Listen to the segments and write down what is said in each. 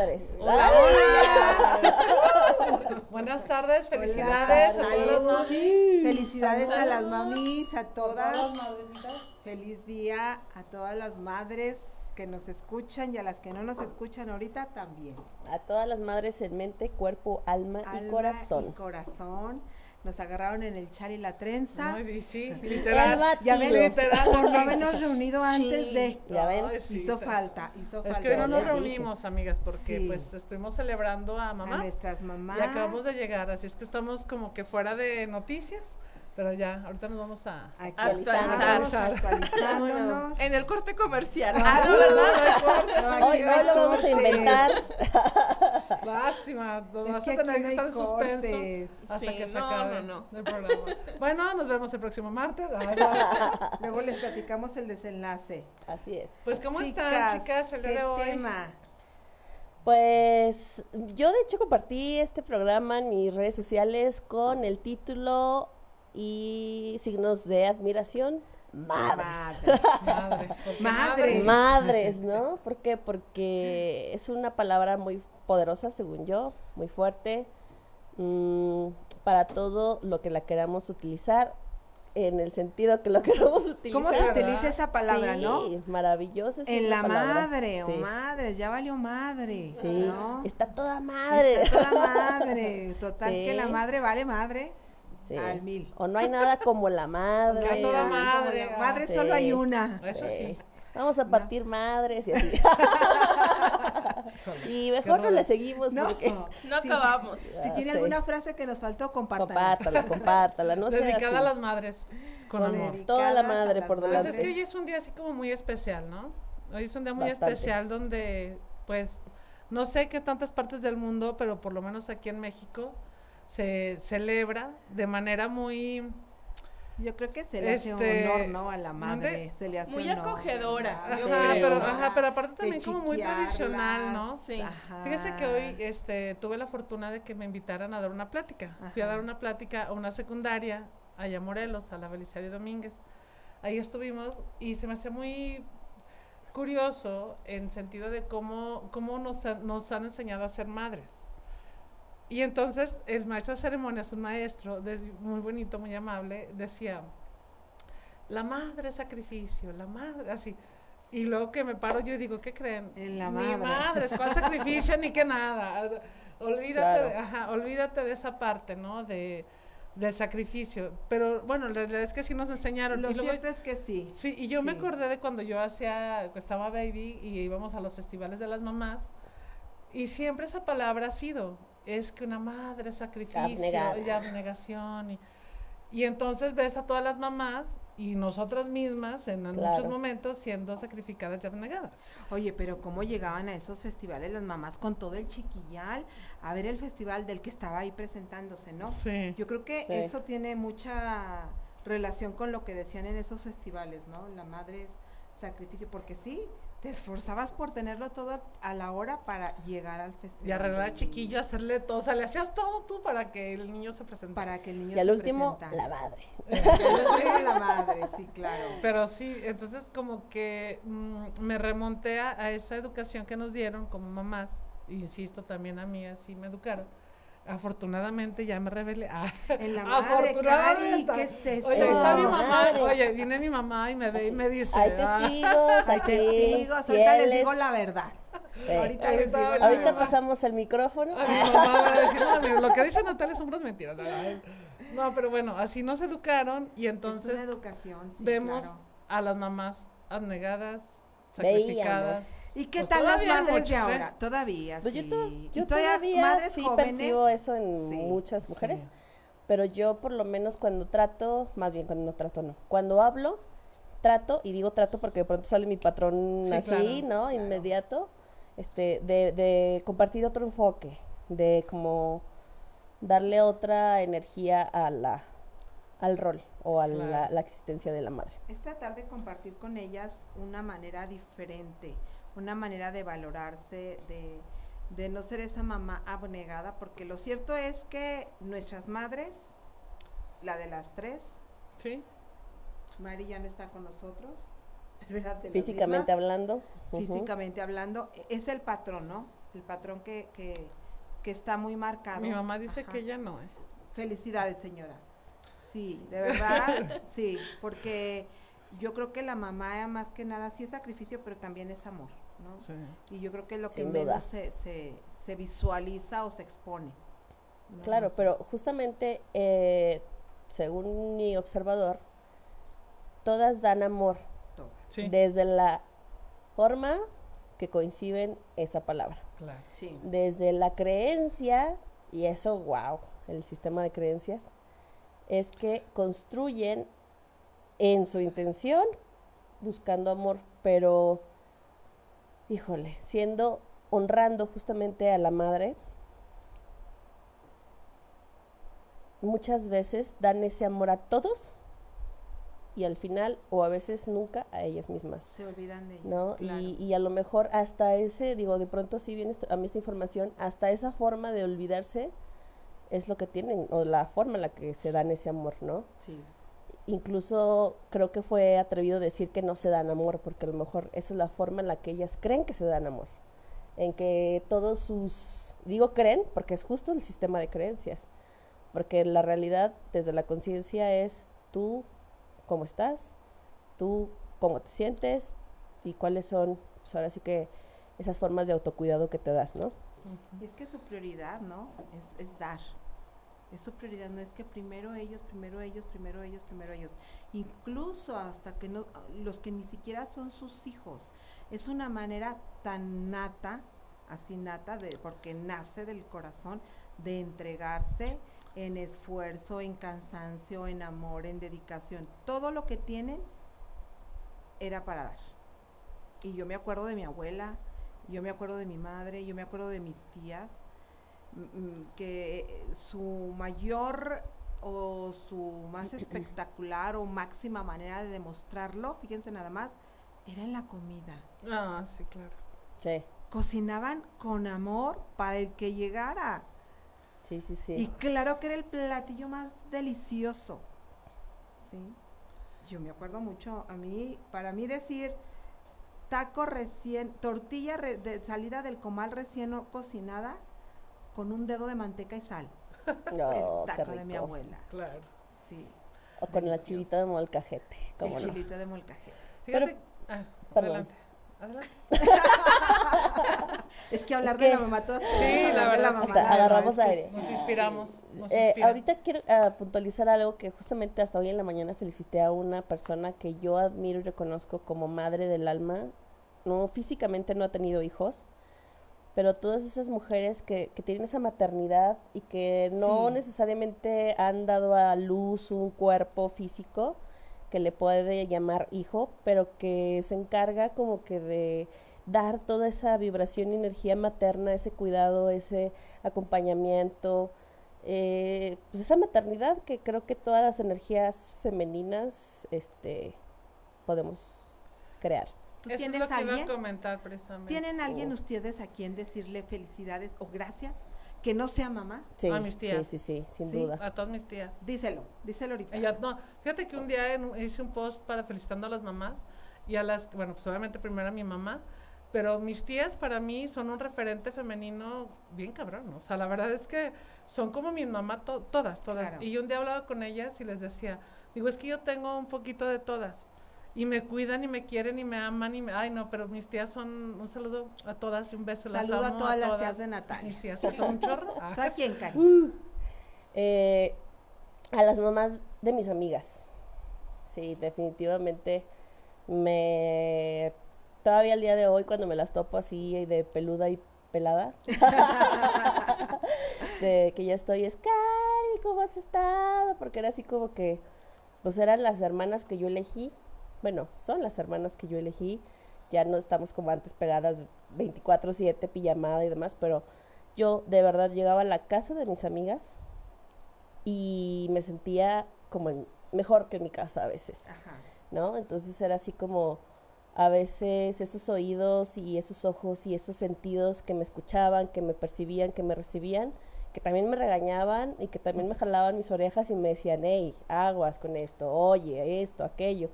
Madres. Buenas tardes, felicidades a todas las mamis. Felicidades a las mamis, a todas. Feliz día a todas las madres que nos escuchan y a las que no nos escuchan ahorita también. A todas las madres en mente, cuerpo, alma, Alma y corazón. y corazón. Nos agarraron en el chal y la trenza. Ay, sí, literal. Ya ven, batido. Literal. por no habernos reunido antes de. Ya ven. Ay, sí, hizo falta, hizo Es falta. que hoy no nos reunimos, amigas, porque Sí. pues estuvimos celebrando a mamá. A nuestras mamás. Y acabamos de llegar, así es que estamos como que fuera de noticias, pero ya, ahorita nos vamos a... Actualizándonos, Actualizar. En el corte comercial. Ah, no, ¿verdad? No, hoy lo vamos a inventar. Lástima, nos Es vas que a tener no que estar en suspenso hasta Sí, que se no, acabe no, el programa. Bueno, nos vemos el próximo martes. Ay, no. Luego les platicamos el desenlace. Así es. Pues, ¿cómo están, chicas, el día ¿qué de hoy? tema? Pues yo de hecho compartí este programa en mis redes sociales con el título y signos de admiración. Madres. Madres. Madres. Madres, ¿no? ¿Por qué? Porque es una palabra muy poderosa, según yo, muy fuerte, mm, para todo lo que la queramos utilizar, en el sentido que lo queramos utilizar. ¿Cómo se utiliza esa palabra, Sí, no? maravillosa. En la palabra. madre, Sí. o madres, ya valió madre. Sí, ¿no? está toda madre. Está toda madre. Total Sí. que la madre vale madre. Sí. Al mil. O no hay nada como la madre. Que a toda madre, Madre Sí. solo hay una. Eso sí. Sí. Vamos a partir madres y así. Y mejor no le seguimos No, porque No acabamos. Si tiene alguna frase que nos faltó, compártala. compártala, compártala, no Dedicada a las madres, con Con amor. toda la madre las por Pues delante. es que hoy es un día así como muy especial, ¿no? Hoy es un día muy Bastante. especial donde, pues, no sé qué tantas partes del mundo, pero por lo menos aquí en México se celebra de manera muy... Yo creo que se le hace Este, honor, ¿no? A la madre. Se le hace Muy honor, acogedora, Ajá, pero, ajá, pero aparte también como muy tradicional, ¿no? Sí. Ajá. Fíjese que hoy este, tuve la fortuna de que me invitaran a dar una plática. Fui a dar una plática a una secundaria allá Morelos, a la Belisario Domínguez. Ahí estuvimos y se me hacía muy curioso en sentido de cómo, cómo nos, ha- nos han enseñado a ser madres. Y entonces el maestro de ceremonias, un maestro de- muy bonito, muy amable, decía, la madre sacrificio, la madre, así. Y luego que me paro yo y digo, ¿qué creen? En la Ni madre. madres, ¿cuál sacrificio? ni que nada. Olvídate, de, ajá, olvídate de esa parte, ¿no? De, del sacrificio. Pero bueno, la realidad es que sí nos enseñaron. Lo y luego- cierto es que sí. Sí, y yo me acordé de cuando yo hacía, estaba baby y íbamos a los festivales de las mamás y siempre esa palabra ha sido, es que una madre es sacrificio Abnegada. y abnegación y, y entonces ves a todas las mamás y nosotras mismas en muchos momentos siendo sacrificadas y abnegadas. Oye, pero ¿cómo llegaban a esos festivales las mamás con todo el chiquillal a ver el festival del que estaba ahí presentándose, ¿no? Sí. Yo creo que Sí. eso tiene mucha relación con lo que decían en esos festivales, ¿no? La madre es sacrificio, porque sí, te esforzabas por tenerlo todo a la hora para llegar al festival. Y arreglar al chiquillo, hacerle todo, o sea, le hacías todo tú para que el niño se presentara. Para que el niño Y al se último, presentara. la madre. Y al último, la madre, sí, claro. Pero sí, entonces como que mm, me remonté a, a esa educación que nos dieron como mamás, insisto también a mí así me educaron, Afortunadamente ya me revelé. Ah, En la madre, Cari, ¿qué es eso? Oye, está mi No, mamá. Oye, viene mi mamá y me ve y me dice. Hay ah, testigos, Hay aquí, testigos, ahorita les digo la verdad. Sí. Ahorita les digo la Ahorita Ahorita pasamos el micrófono. A mi mamá va a decir, no, lo que dice Natalia son puras mentiras. No, pero bueno, así nos educaron y es entonces una educación, sí, vemos claro. a las mamás abnegadas, Veíamos. ¿Y qué Pues tal las madres de ¿eh? ahora? Todavía, Pues sí. yo, to- yo todavía, madres sí jóvenes, percibo eso en sí, muchas mujeres, sí. pero yo por lo menos cuando trato, más bien cuando no trato no, cuando hablo, trato, y digo trato porque de pronto sale mi patrón Sí, así, claro, ¿no? Inmediato, este, de, de compartir otro enfoque, de como darle otra energía a la, al rol o a la, Claro. la existencia de la madre. Es tratar de compartir con ellas una manera diferente, una manera de valorarse, de, de no ser esa mamá abnegada, porque lo cierto es que nuestras madres, la de las tres, Sí, Mari ya no está con nosotros, pero era de las Físicamente mismas, hablando. físicamente hablando, es el patrón, ¿no? El patrón que, que, que está muy marcado. mi mamá dice Ajá. que ya no, ¿eh? Felicidades, señora. Sí, de verdad, sí, porque yo creo que la mamá más que nada sí es sacrificio, pero también es amor, ¿no? Sí. Y yo creo que es lo que menos se, se, se visualiza o se expone. ¿no? Claro, No sé. pero justamente, eh, según mi observador, todas dan amor, Todo. Sí, desde la forma que coinciden esa palabra, claro. Sí. desde la creencia, y eso, wow, el sistema de creencias, es que construyen en su intención buscando amor, pero, híjole, siendo, honrando justamente a la madre, muchas veces dan ese amor a todos y al final, o a veces nunca, a ellas mismas. Se olvidan de ellos. ¿no? claro. Y, y a lo mejor hasta ese, digo, de pronto sí viene a mí esta información, hasta esa forma de olvidarse es lo que tienen, o la forma en la que se dan ese amor, ¿no? Sí. Incluso creo que fue atrevido decir que no se dan amor, porque a lo mejor esa es la forma en la que ellas creen que se dan amor. En que todos sus, digo creen, porque es justo el sistema de creencias, porque la realidad desde la conciencia es tú cómo estás, tú cómo te sientes y cuáles son, pues ahora sí que esas formas de autocuidado que te das, ¿no? Y es que su prioridad, ¿no? Es, es dar. Es su prioridad, no es que primero ellos, primero ellos, primero ellos, primero ellos. Incluso hasta que no, los que ni siquiera son sus hijos. Es una manera tan nata, así nata, de, porque nace del corazón, de entregarse en esfuerzo, en cansancio, en amor, en dedicación. Todo lo que tienen era para dar. Y yo me acuerdo de mi abuela, yo me acuerdo de mi madre, yo me acuerdo de mis tías, que eh, su mayor o su más espectacular o máxima manera de demostrarlo, fíjense nada más, era en la comida. Ah, sí, claro. Sí, Cocinaban con amor para el que llegara. sí, sí, sí. Y claro que era el platillo más delicioso. ¿Sí? Yo me acuerdo mucho, a mí, para mí decir taco recién, tortilla re- de salida del comal recién cocinada con un dedo de manteca y sal. No, el qué taco de mi abuela. Claro. Sí. O con la delicioso. chilita de molcajete, el no. chilito de molcajete. Fíjate, Pero- ah, perdón. adelante. Adelante. Es que hablar Es de la mamá todas Sí, la verdad, mamá, hasta la verdad agarramos es que aire. Nos inspiramos. Nos Eh, inspira. ahorita quiero ah, puntualizar algo que justamente hasta hoy en la mañana felicité a una persona que yo admiro y reconozco como madre del alma. No, físicamente no ha tenido hijos, pero todas esas mujeres que, que tienen esa maternidad y que no Sí. necesariamente han dado a luz un cuerpo físico que le puede llamar hijo, pero que se encarga como que de dar toda esa vibración y energía materna, ese cuidado, ese acompañamiento, eh, pues esa maternidad que creo que todas las energías femeninas este, podemos crear. ¿Tú Eso es tienes lo que iba alguien? a comentar precisamente. ¿Tienen alguien Oh. ustedes a quien decirle felicidades o gracias? Que no sea mamá. Sí, A mis tías. sí, sí, sin Sí. duda. A todas mis tías. Díselo, díselo ahorita. Ella- no, fíjate que un día en hice un post para felicitando a las mamás y a las, bueno, pues obviamente primero a mi mamá Pero mis tías para mí son un referente femenino bien cabrón, ¿no? O sea, la verdad es que son como mi mamá, to- todas, todas. Claro. Y yo un día hablaba con ellas y les decía, digo, es que yo tengo un poquito de todas. Y me cuidan y me quieren y me aman y me... Ay, no, pero mis tías son... Un saludo a todas y un beso. las Saludo a amo todas las tías de Natalia. Mis tías que son un chorro. ¿Sabes quién, Cari? Eh, a las mamás de mis amigas. Sí, definitivamente me... Todavía al día de hoy, cuando me las topo así de peluda y pelada, de que ya estoy, es Cari, ¿cómo has estado? Porque era así como que, pues eran las hermanas que yo elegí. Bueno, son las hermanas que yo elegí. Ya no estamos como antes pegadas 24/7, pijamada y demás, pero yo de verdad llegaba a la casa de mis amigas y me sentía como en- mejor que en mi casa a veces, Ajá. ¿no? Entonces era así como a veces esos oídos y esos ojos y esos sentidos que me escuchaban, que me percibían, que me recibían, que también me regañaban y que también me jalaban mis orejas y me decían, hey, aguas con esto, oye, esto, aquello.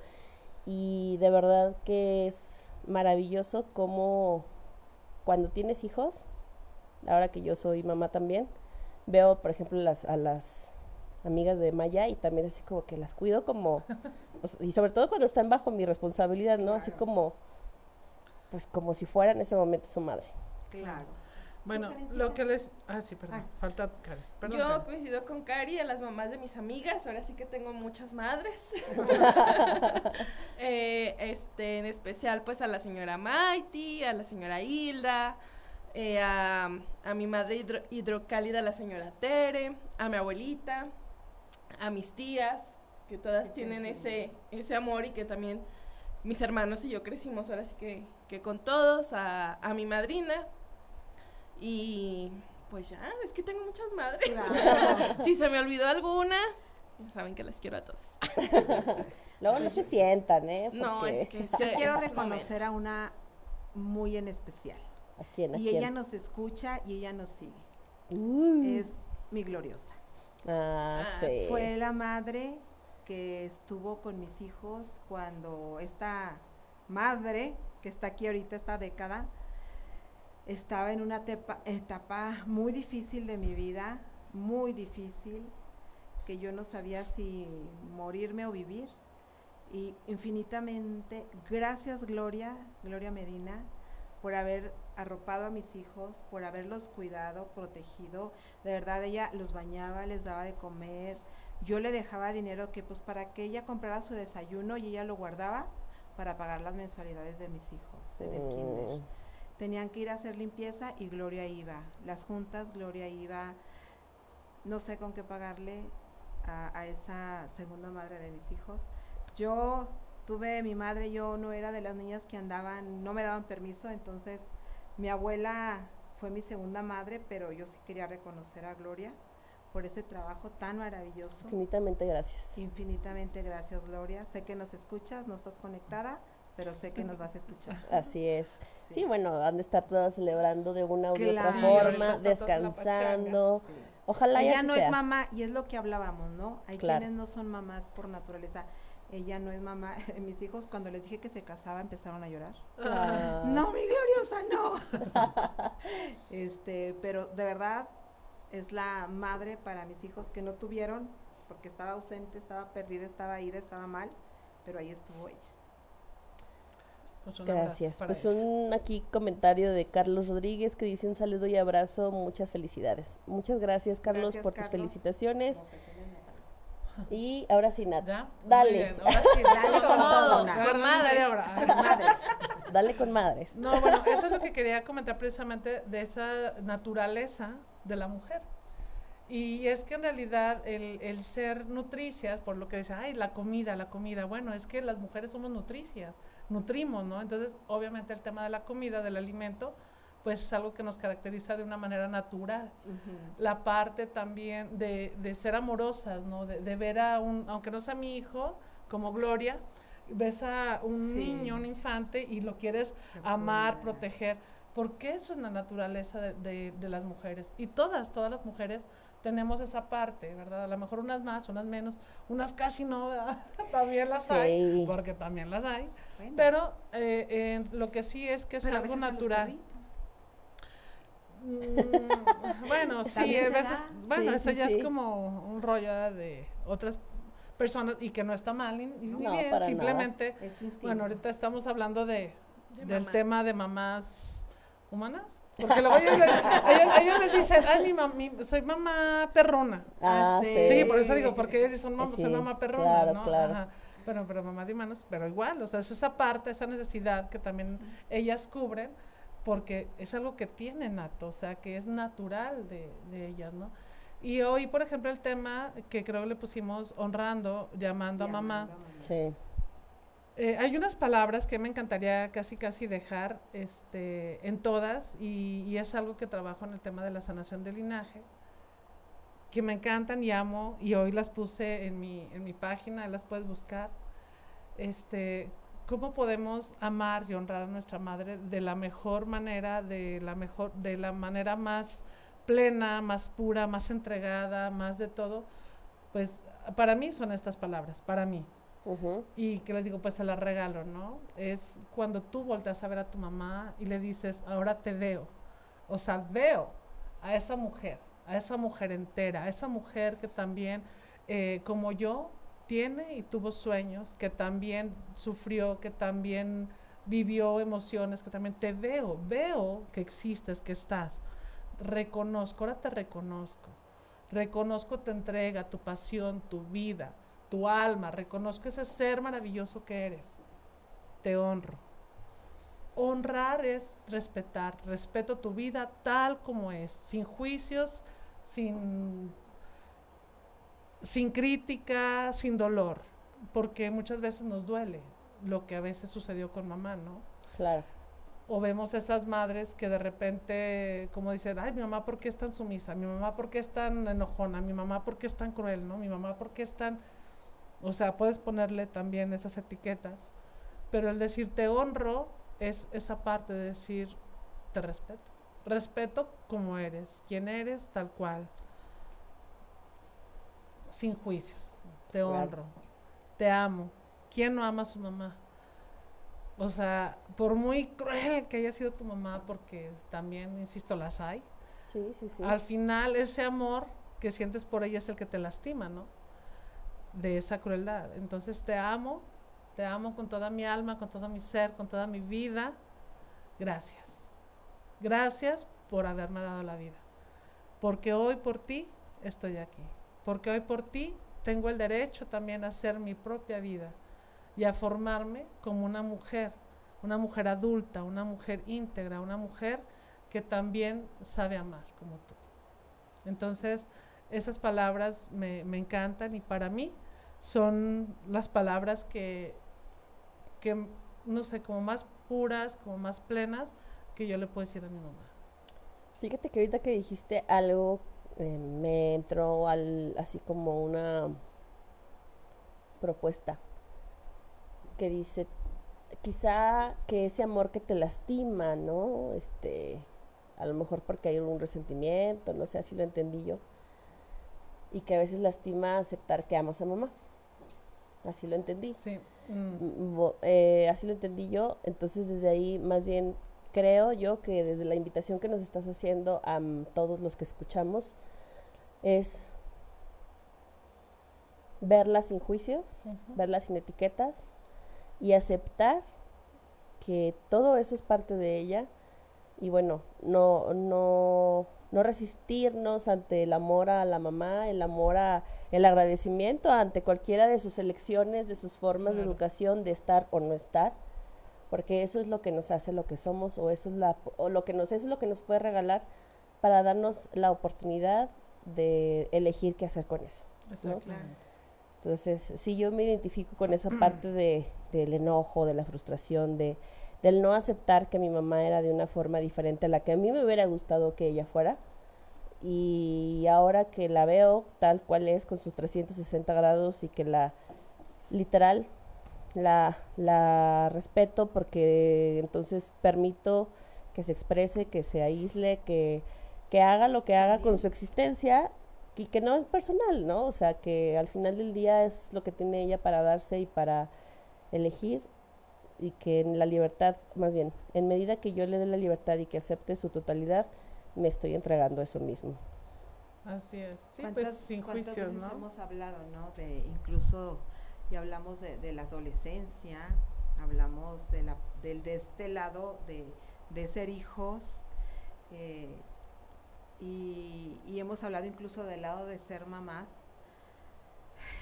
Y de verdad que es maravilloso como cuando tienes hijos, ahora que yo soy mamá también, veo, por ejemplo, las, a las amigas de Maya y también así como que las cuido como, pues, y sobre todo cuando están bajo mi responsabilidad, ¿no? Así como, pues como si fuera en ese momento su madre. Claro. Bueno, lo que les... Ah, sí, perdón. Ah. Falta Karen. Perdón, Yo Karen. coincido con Cari, a las mamás de mis amigas, ahora sí que tengo muchas madres. Eh, este, en especial pues a la señora Maiti, a la señora Hilda, eh, a, a mi madre hidro- hidrocálida, la señora Tere, a mi abuelita, a mis tías, que todas tienen ese, ese amor y que también mis hermanos y yo crecimos ahora sí que, que con todos, a, a mi madrina. Y pues ya, es que tengo muchas madres. Claro. si se me olvidó alguna, ya saben que las quiero a todas. Luego no se sientan, ¿eh? No, es que Yo sí, quiero es un reconocer a una muy en especial. ¿A quién? ¿A Y quién? ella nos escucha y ella nos sigue. Uh, Es mi gloriosa. ah, Ah, sí. Fue la madre que estuvo con mis hijos cuando esta madre, que está aquí ahorita esta década, estaba en una tepa- etapa muy difícil de mi vida, muy difícil, que yo no sabía si morirme o vivir. Y infinitamente, gracias Gloria, Gloria Medina, por haber arropado a mis hijos, por haberlos cuidado, protegido. De verdad, ella los bañaba, les daba de comer. Yo le dejaba dinero que pues para que ella comprara su desayuno y ella lo guardaba para pagar las mensualidades de mis hijos en el kinder. Tenían que ir a hacer limpieza y Gloria iba. Las juntas, Gloria iba. No sé con qué pagarle a, a esa segunda madre de mis hijos. Yo tuve mi madre, yo no era de las niñas que andaban, no me daban permiso, entonces mi abuela fue mi segunda madre, pero yo sí quería reconocer a Gloria por ese trabajo tan maravilloso. Infinitamente gracias. Infinitamente gracias, Gloria. Sé que nos escuchas, no estás conectada, pero sé que nos vas a escuchar. Así es. Sí. Sí. bueno, han de estar todas celebrando de una u otra Claro. forma, toda la descansando. Sí. Ojalá Ella no sea. es mamá, y es lo que hablábamos, ¿no? Hay Claro. quienes no son mamás por naturaleza. Ella no es mamá. Mis hijos, cuando les dije que se casaba, empezaron a llorar. Ah, No, mi gloriosa, no. este, pero de verdad es la madre para mis hijos que no tuvieron, porque estaba ausente, estaba perdida, estaba ida, estaba mal, pero ahí estuvo ella. Pues Gracias. Pues ella. un aquí comentario de Carlos Rodríguez que dice un saludo y abrazo, muchas felicidades. Muchas gracias Carlos Gracias, por tus felicitaciones. Y ahora sí, Nat, dale, bien, ahora sí, Dale con todo, Nat. Con madres. Madres. dale con madres. No, bueno, eso es lo que quería comentar precisamente de esa naturaleza de la mujer. Y es que en realidad el, el ser nutricias, por lo que dice, ay, la comida, la comida, bueno, es que las mujeres somos nutricias, nutrimos, ¿no? Entonces, obviamente el tema de la comida, del alimento, pues es algo que nos caracteriza de una manera natural. La parte también de, de ser amorosas, ¿no? De, de ver a un, aunque no sea mi hijo, como Gloria, ves a un Sí. niño, un infante, y lo quieres amar, proteger, porque eso es la naturaleza de- de las mujeres. Y todas, todas las mujeres tenemos esa parte, ¿verdad? A lo mejor unas más, unas menos, unas casi no, ¿verdad? también las hay, porque también las hay. Bueno, Pero eh, eh, lo que sí es que es pero algo natural. Mm, bueno, sí, a veces, bueno, Sí, eso sí, ya sí. es como un rollo de otras personas y que no está mal ni, ni No, bien, para nada. simplemente, bueno, ahorita estamos hablando de, De del mamá. tema de mamás humanas, porque luego ellos, les- ellos- ellos les dicen, ay, mi mam- soy mamá perrona. Ah, Ah, sí. Sí, por eso digo, porque ellos dicen, mamá, Sí, soy mamá perrona, claro, ¿no? claro. Ajá. Pero, pero mamá de manos, pero igual, o sea, es esa parte, esa necesidad que también ellas cubren, porque es algo que tienen nato, o sea, que es natural de, de ellas, ¿no? Y hoy, por ejemplo, el tema que creo que le pusimos honrando, llamando a mamá, Llamando a mamá. Sí. Eh, hay unas palabras que me encantaría casi casi dejar este, en todas y, y es algo que trabajo en el tema de la sanación del linaje, que me encantan y amo y hoy las puse en mi, en mi página, las puedes buscar. Este, ¿Cómo podemos amar y honrar a nuestra madre de la mejor manera, de la mejor, de la manera más plena, más pura, más entregada, más de todo? Pues para mí son estas palabras, para mí. Y que les digo, pues se las regalo, ¿no? Es cuando tú volteas a ver a tu mamá y le dices, ahora te veo. O sea, veo a esa mujer, a esa mujer entera, a esa mujer que también, eh, como yo, tiene y tuvo sueños, que también sufrió, que también vivió emociones, que también te veo, veo que existes, que estás. Reconozco, ahora te reconozco. Reconozco tu entrega, tu pasión, tu vida, tu alma. Reconozco ese ser maravilloso que eres. Te honro. Honrar es respetar. Respeto tu vida tal como es, sin juicios, sin, sin crítica, sin dolor. Porque muchas veces nos duele lo que a veces sucedió con mamá, ¿no? Claro. O vemos esas madres que de repente, como dicen, ay, mi mamá, ¿por qué es tan sumisa? Mi mamá, ¿por qué es tan enojona? Mi mamá, ¿por qué es tan cruel? ¿No? Mi mamá, ¿por qué es tan...? O sea, puedes ponerle también esas etiquetas. Pero el decir te honro es esa parte de decir te respeto. Respeto como eres, quién eres, tal cual. Sin juicios. Te Claro. honro. Te amo. ¿Quién no ama a su mamá? O sea, por muy cruel que haya sido tu mamá, porque también, insisto, las hay, Sí, sí, sí. al final ese amor que sientes por ella es el que te lastima, ¿no? De esa crueldad. Entonces te amo, te amo con toda mi alma, con todo mi ser, con toda mi vida. Gracias. Gracias por haberme dado la vida. Porque hoy por ti estoy aquí. Porque hoy por ti tengo el derecho también a hacer mi propia vida y a formarme como una mujer, una mujer adulta, una mujer íntegra, una mujer que también sabe amar como tú. Entonces, esas palabras me, me encantan y para mí son las palabras que, que, no sé, como más puras, como más plenas que yo le puedo decir a mi mamá. Fíjate que ahorita que dijiste algo, eh, me entró al, así como una propuesta que dice, quizá que ese amor que te lastima, ¿no? Este, a lo mejor porque hay un resentimiento, no sé, así lo entendí yo. Y que a veces lastima aceptar que amas a mamá. Así lo entendí. Sí. mm, eh, así lo entendí yo. Entonces, desde ahí, más bien, creo yo que desde la invitación que nos estás haciendo a mm, todos los que escuchamos es verla sin juicios, ujú. verla sin etiquetas y aceptar que todo eso es parte de ella y bueno, no, no, no resistirnos ante el amor a la mamá, el amor a el agradecimiento ante cualquiera de sus elecciones, de sus formas de educación, de estar o no estar, porque eso es lo que nos hace lo que somos o eso es la o lo que nos eso es lo que nos puede regalar para darnos la oportunidad de elegir qué hacer con eso. Entonces, sí, yo me identifico con esa parte de, del enojo, de la frustración, de, del no aceptar que mi mamá era de una forma diferente a la que a mí me hubiera gustado que ella fuera. Y ahora que la veo tal cual es, con sus 360 grados y que la, literal, la, la respeto porque entonces permito que se exprese, que se aísle, que, que haga lo que haga con su existencia y que no es personal, ¿no? O sea, que al final del día es lo que tiene ella para darse y para elegir y que en la libertad, más bien, en medida que yo le dé la libertad y que acepte su totalidad, me estoy entregando eso mismo. Así es. Sí, pues ¿Cuántas- sin juicios, veces ¿no? hemos hablado, ¿no? De incluso, y hablamos de, de la adolescencia, hablamos de, la, del, de este lado de, de ser hijos, eh, y, y hemos hablado incluso del lado de ser mamás.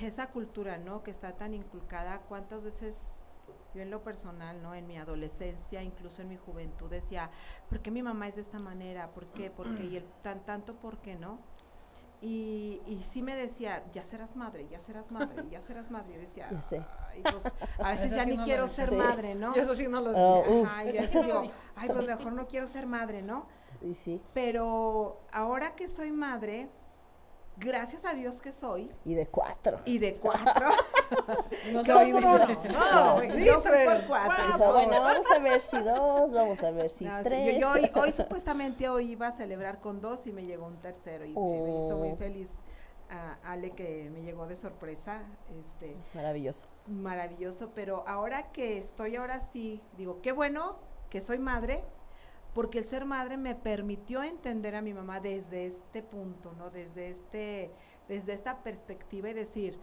Esa cultura, ¿no? Que está tan inculcada, ¿cuántas veces yo en lo personal, ¿no? En mi adolescencia, incluso en mi juventud, decía, ¿por qué mi mamá es de esta manera? ¿Por qué? ¿Por qué? Y el tan tanto, ¿por qué no? Y, y sí me decía, ya serás madre, ya serás madre, ya serás madre. Y decía, Ya sé. "Ay, pues, a veces Eso ya sí ni no quiero ser Sí. madre, ¿no? Y eso sí no lo Oh, digo. uf. Ajá, y Eso así sí no digo, ay, pues mejor no quiero ser madre, ¿no? Y sí, Pero ahora que soy madre, gracias a Dios que soy, y de cuatro. y de cuatro, No uno. no, fui tres, por cuatro. Bueno, vamos a ver si dos, vamos a ver si No, sí, tres. yo, yo hoy, hoy supuestamente hoy iba a celebrar con dos y me llegó un tercero y me- me hizo muy Oh. feliz a Ale que me llegó de sorpresa, este, Maravilloso. maravilloso, pero ahora que estoy ahora sí, digo, qué bueno que soy madre, porque el ser madre me permitió entender a mi mamá desde este punto, ¿no? Desde este, desde esta perspectiva y decir,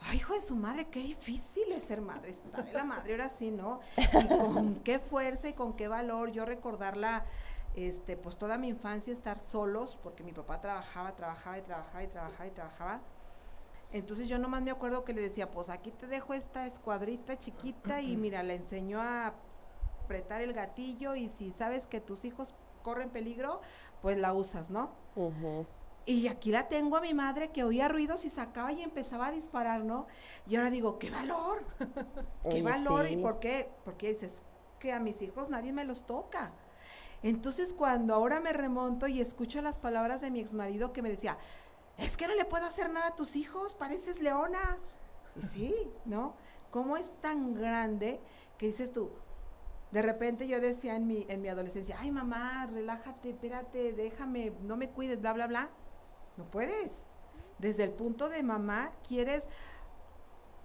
ay, hijo de su madre, qué difícil es ser madre, está de la madre ahora sí, ¿no? Y con qué fuerza y con qué valor yo recordarla, este, pues toda mi infancia estar solos, porque mi papá trabajaba, trabajaba y trabajaba y trabajaba y trabajaba. Entonces yo nomás me acuerdo que le decía, pues aquí te dejo esta escuadrita chiquita y mira, le enseñó a apretar el gatillo y si sabes que tus hijos corren peligro, pues la usas, ¿no? Y aquí la tengo a mi madre que oía ruidos y sacaba y empezaba a disparar, ¿no? Y ahora digo, ¡qué valor! ¡Qué Oye, valor! sí. ¿Y por qué? Porque dices que a mis hijos nadie me los toca. Entonces cuando ahora me remonto y escucho las palabras de mi exmarido que me decía, es que no le puedo hacer nada a tus hijos, pareces leona. Y sí, ¿no? ¿Cómo es tan grande que dices tú? De repente yo decía en mi, en mi adolescencia, ay mamá, relájate, espérate, déjame, no me cuides, bla, bla, bla. No puedes. Desde el punto de mamá quieres,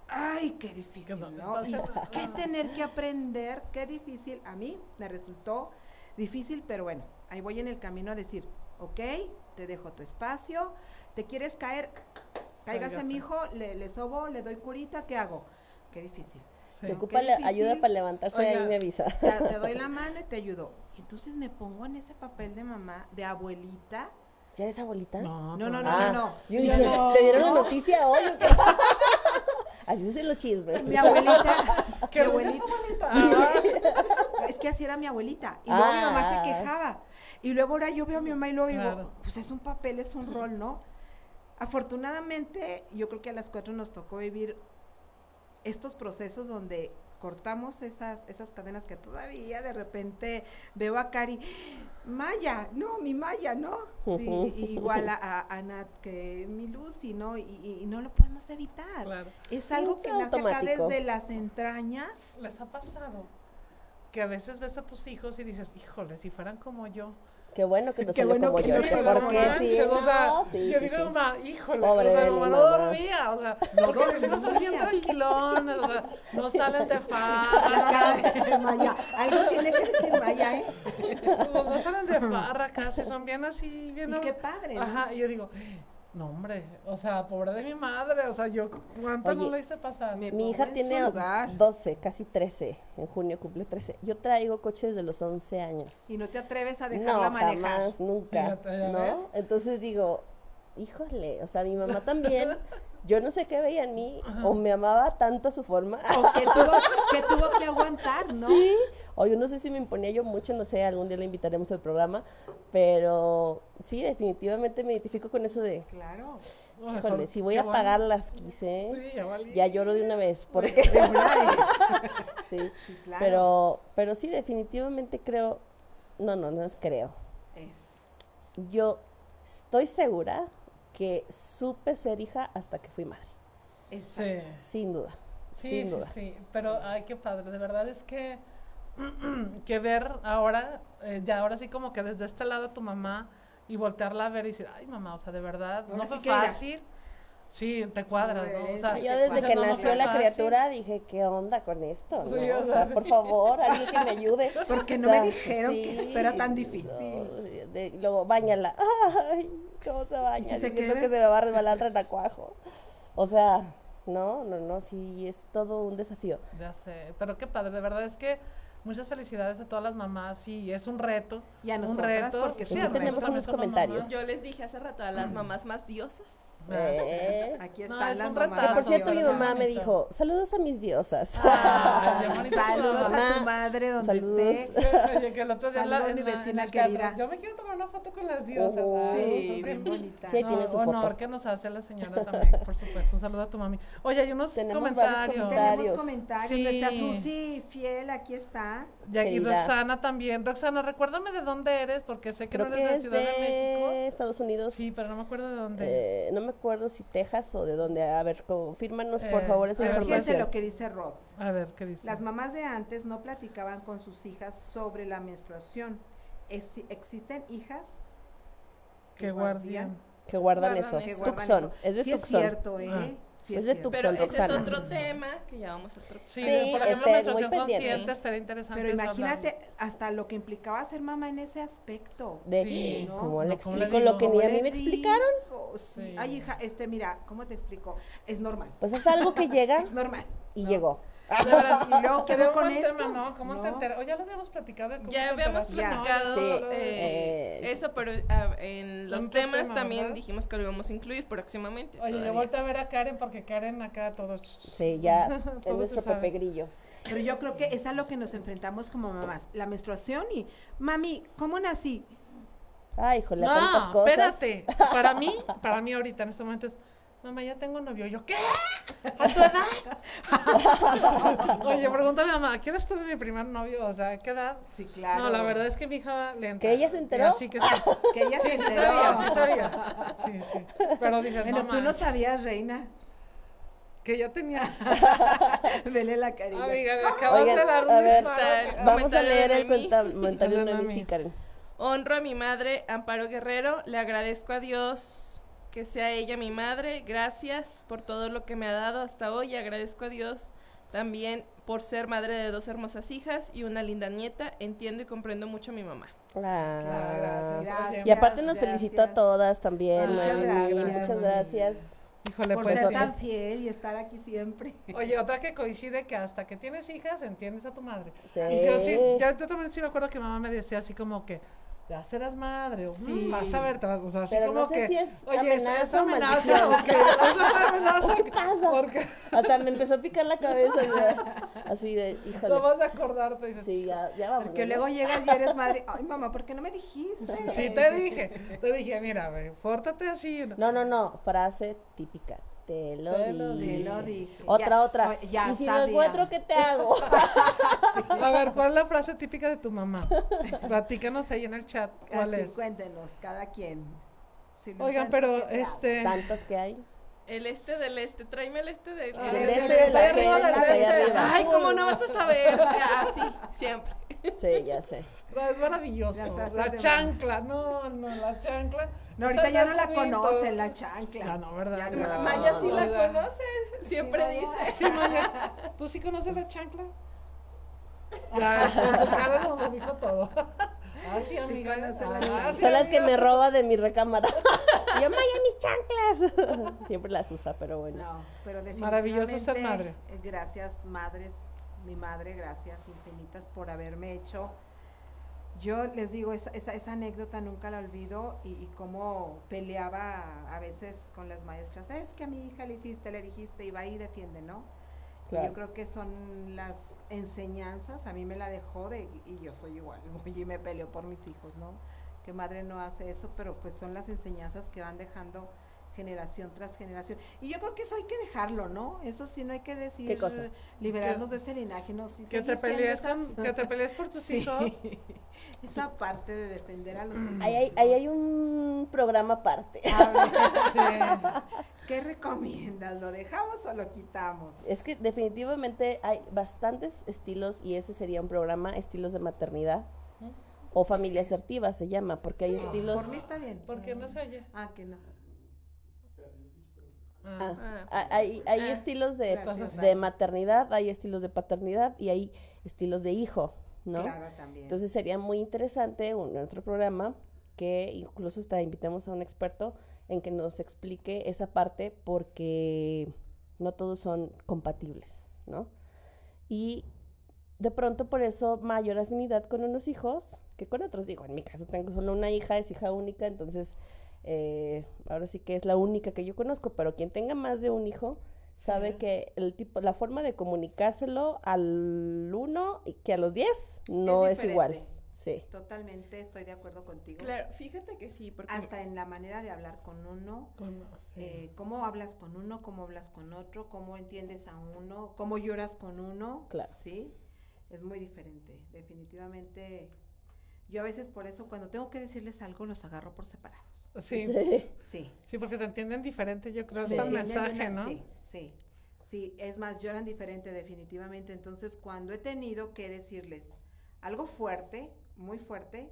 ay, qué difícil, no, qué tener que aprender, qué difícil. A mí me resultó difícil, pero bueno, ahí voy en el camino a decir, ok, te dejo tu espacio, te quieres caer, Cáigase. mi hijo, le, le sobo, le doy curita, ¿qué hago? Qué difícil. Sí. Si ¿no? ocupa ayuda para levantarse, ahí Oiga. me avisa. Te, te doy la mano y te ayudo. Entonces me pongo en ese papel de mamá, de abuelita. ¿Ya eres abuelita? No, No, no, no, todavía. Ah, no. Yo dije, no. ¿te dieron la No. noticia hoy o qué? Así se hacen los chismes. Mi abuelita. mi ¿Qué abuelita. Ah, Es que así era mi abuelita. Y luego mi mamá Ah. se quejaba. Y luego ahora yo veo a mi mamá y luego digo, Claro. pues es un papel, es un rol, ¿no? Afortunadamente, yo creo que a las cuatro nos tocó vivir estos procesos donde cortamos esas, esas cadenas que todavía de repente veo a Cari, Maya, no, mi Maya, ¿no? Sí, igual a, a, a Nat que mi Lucy, ¿no? Y, y- y no lo podemos evitar. Claro. Es algo que nace acá automático. desde las entrañas. ¿Les ha pasado que a veces ves a tus hijos y dices, híjole, si fueran como yo? Qué bueno que no Qué salió bueno como que yo. no que salió porque sí, Manches, o sea, no, sí, yo sí, digo, sí. mamá, híjole, Pobre o sea, mi mamá no dormía, o sea, porque mis hijos están bien tranquilones, o sea, no salen de farra, Maya. Algo tiene que decir Maya, ¿eh? no, no salen de farra casi, son bien así, bien... Y qué padre, ¿no? Ajá, y yo digo, no, hombre, o sea, pobre de mi madre, o sea, yo, ¿cuánto no le hice pasar? Mi pongo hija tiene lugar. 12, casi 13. En junio cumple 13. Yo traigo coche desde los 11 años. Y no te atreves a No, dejarla manejar. jamás, nunca. Fíjate, ¿ya ¿No? ves? Entonces digo, híjole, o sea, mi mamá también, yo no sé qué veía en mí, o me amaba tanto a su forma. O que tuvo, que tuvo que aguantar, ¿no? Sí, o yo no sé si me imponía yo mucho, no sé, algún día la invitaremos al programa, pero sí, definitivamente me identifico con eso de, Claro. Híjole, si voy a pagar las quise, Sí, ya valí. ya lloro de una vez, porque sí, Sí, claro. pero, pero sí, definitivamente creo, no, no, no es creo, Es. yo estoy segura que supe ser hija hasta que fui madre, Exacto. Sí. sin duda, Sí, sin duda. sí, pero ay, qué padre, de verdad es que que ver ahora, eh, ya ahora sí como que desde este lado tu mamá, y voltearla a ver y decir, ay mamá, o sea, de verdad, Ahora no sí fue que era. fácil. Sí, te cuadras, ¿no? O sea, Sí, Yo desde que nació la criatura dije, ¿qué onda con esto? no? Sí, o sea, por favor, alguien que me ayude. Porque no O sea, me dijeron que esto era tan difícil. no, de- luego, bañala. Ay, ¿cómo se baña? si se Siento que se me va a resbalar el renacuajo. O sea, no, no, no, sí, es todo un desafío. Ya sé, pero qué padre, de verdad es que muchas felicidades a todas las mamás y es un reto. Y a un nosotras, reto. porque Sí, tenemos también unos comentarios. mamás. Yo les dije hace rato a las mamás más diosas. Eh, Aquí No, están es las un mamás. retazo, que por cierto, mi mamá me dijo, saludos a mis diosas. Bonito. Saludos a tu madre donde saludos. esté. Oye, que el otro día la- mi vecina querida. Yo me quiero tomar una foto con las diosas. Oh, ¿verdad? Sí, bien bonita. Sí, tiene su honor foto. que nos hace la señora también, por supuesto. Un saludo a tu mami. Oye, hay unos Tenemos comentarios. comentarios. Tenemos comentarios. Sí. Nuestra Susi fiel, aquí está. Ya, y. Roxana también. Roxana, recuérdame de dónde eres, porque sé que Creo no que eres de Ciudad de, de México. Estados Unidos. Sí, pero no me acuerdo de dónde. Eh, no me acuerdo si Texas o de dónde. A ver, confírmanos por Eh, favor esa ver, Fíjense información. lo que dice Rox. a ver, ¿qué dice? Las mamás de antes no platicaban con sus hijas sobre la menstruación. Es- existen hijas que guardián. Que guardan, Guardan eso. eso. que guardan Tucson. eso. Es de sí Tucson. es cierto, ¿eh? Ah. Sí Es de. Tucson. Pero ese es Roxana. otro tema que ya vamos a otro. Sí, Sí, por ejemplo, este, menstruación consciente estaría interesante. Pero imagínate hablarlo. hasta lo que implicaba ser mamá en ese aspecto. De, Sí, ¿no? ¿Cómo le No, ¿cómo le explico lo que ni ¿Cómo a mí me explicaron? Sí. Ay, hija, este, mira, ¿cómo te explico? Es normal. Pues es algo que llega Es normal. y ¿no? llegó. De verdad, Y luego quedó con esto. tema, ¿no? ¿Cómo te enteras? O ya lo habíamos platicado de cómo Ya te habíamos enteraste. Ya. platicado Sí, eh, eh, eso, pero ah, en los temas tema, también ¿verdad? dijimos que lo íbamos a incluir próximamente. Oye, todavía. volteé a ver a Karen porque Karen acá todos. Sí, ya es Todo nuestro. Pepe Grillo. Pero yo creo que es a lo que nos enfrentamos como mamás. La menstruación y, mami, ¿cómo nací? Ay, híjole, tantas No, cosas. espérate. Para mí, para mí ahorita en este momento es, mamá, ya tengo novio. Yo, ¿qué? ¿A tu edad? Oye, pregúntale a mamá, ¿quieres tuve mi primer novio? O sea, ¿qué edad? Sí, claro. No, la verdad es que mi hija le entra. ¿Que ella se enteró? Sí, que sí. Que ella Sí, se sí enteró. sabía, sí sabía. Sí, sí. Pero dices, Bueno, no tú no sabías, reina. que ya tenía. Vele la carilla. Amiga, me acabas Oigan, de dar un disparo. Vamos a leer el comentario de sí, Karen. Honro a mi madre, Amparo Guerrero. Le agradezco a Dios que sea ella mi madre. Gracias por todo lo que me ha dado hasta hoy. Agradezco a Dios también por ser madre de dos hermosas hijas y una linda nieta. Entiendo y comprendo mucho a mi mamá. Ah, gracias. Gracias, Y aparte nos felicitó a gracias. todas también. Ah, Muchas gracias. Muchas gracias. Híjole, Por pues. ser tan fiel y estar aquí siempre. Oye, otra que coincide que hasta que tienes hijas entiendes a tu madre. Sí. Y yo sí, yo, yo también sí me acuerdo que mamá me decía así como que ya serás madre, o "Mm, Sí. vas a ver, te vas- o sea, así Pero como no sé que, si es oye, ¿es- amenaza ¿es amenaza o? ¿Eso es amenaza? ¿Qué pasa? Porque Hasta me empezó a picar la cabeza. ya. Así de, híjole. no vas a acordarte, dices, Sí, ya, ya vamos. Porque luego llegas y eres madre. Ay, mamá, ¿por qué no me dijiste? sí te dije, te dije, mira, güey, pórtate así. No, no, no. Frase típica. Te lo Te lo dije. Te lo dije. Otra, Ya- otra. ya y si lo sabía. encuentro, ¿qué te hago? A ver, ¿cuál es la frase típica de tu mamá? Platícanos ahí en el chat, ¿cuál Así, es? cuéntenos, cada quien. Si Oigan, pero este... Tantas que hay. El este del este, tráeme el este del Ah, este. este el la arriba que- del la de este. Ay, ¿cómo no vas a saber? Así, siempre. Sí, ya sé. No, es maravilloso. La chancla, no, no, la chancla. No, ahorita ya no la conocen, la chancla. Ya no, ¿verdad? Ya No. no. Maya sí la ¿verdad? conoce, siempre Sí, dice. Sí, Maya, ¿tú sí conoces la chancla? Ya, con su cara nos dijo todo. Ah, sí, amiga. conoce la Ah, sí, Son las que me roba de mi recámara. Yo, Maya, mis chanclas. Siempre las usa, pero bueno. No, pero definitivamente. Maravilloso ser madre. Gracias, madres, mi madre, gracias infinitas por haberme hecho. Yo les digo, esa, esa, esa anécdota nunca la olvido y, y cómo peleaba a veces con las maestras. Es que a mi hija le hiciste, le dijiste, y va y defiende, ¿no? Claro. yo creo que son las enseñanzas, a mí me la dejó de, y yo soy igual, voy y me peleo por mis hijos, ¿no? Que madre no hace eso, pero pues son las enseñanzas que van dejando generación tras generación. Y yo creo que eso hay que dejarlo, ¿no? Eso sí no hay que decir, ¿Qué cosa? liberarnos de ese linaje, no, sí, Que te, pelees esas- con- que te pelees por tus Sí. hijos. esa parte de defender a los hijos. Ahí hay, ahí hay un programa aparte. A ver, ¿Qué recomiendas? ¿Lo dejamos o lo quitamos? Es que definitivamente hay bastantes estilos y ese sería un programa, estilos de maternidad. O familia asertiva se llama, porque hay estilos... Por mí está bien. Porque no se oye. Ah, que no. Ah, Ah. ah, hay hay Ah. estilos de, Gracias. de maternidad, hay estilos de paternidad y hay estilos de hijo, ¿no? Claro, también. Entonces sería muy interesante un otro programa que incluso hasta invitamos a un experto en que nos explique esa parte porque no todos son compatibles, ¿no? Y de pronto por eso mayor afinidad con unos hijos que con otros. Digo, en mi caso tengo solo una hija, es hija única, entonces eh, ahora sí que es la única que yo conozco, pero quien tenga más de un hijo sabe que el tipo, la forma de comunicárselo al uno y que a los diez no es, igual. Sí. Totalmente estoy de acuerdo contigo. Claro, fíjate que sí, porque Hasta en la manera de hablar con uno, eh, cómo hablas con uno, cómo hablas con otro, cómo entiendes a uno, cómo lloras con uno. Claro. Sí, es muy diferente. Definitivamente, yo a veces por eso cuando tengo que decirles algo los agarro por separados. Sí, Sí. Sí. porque te entienden diferente, yo creo. Sí, Es el mensaje, una- ¿no? Sí, sí. Sí, es más, lloran diferente definitivamente. Entonces, cuando he tenido que decirles algo fuerte, muy fuerte,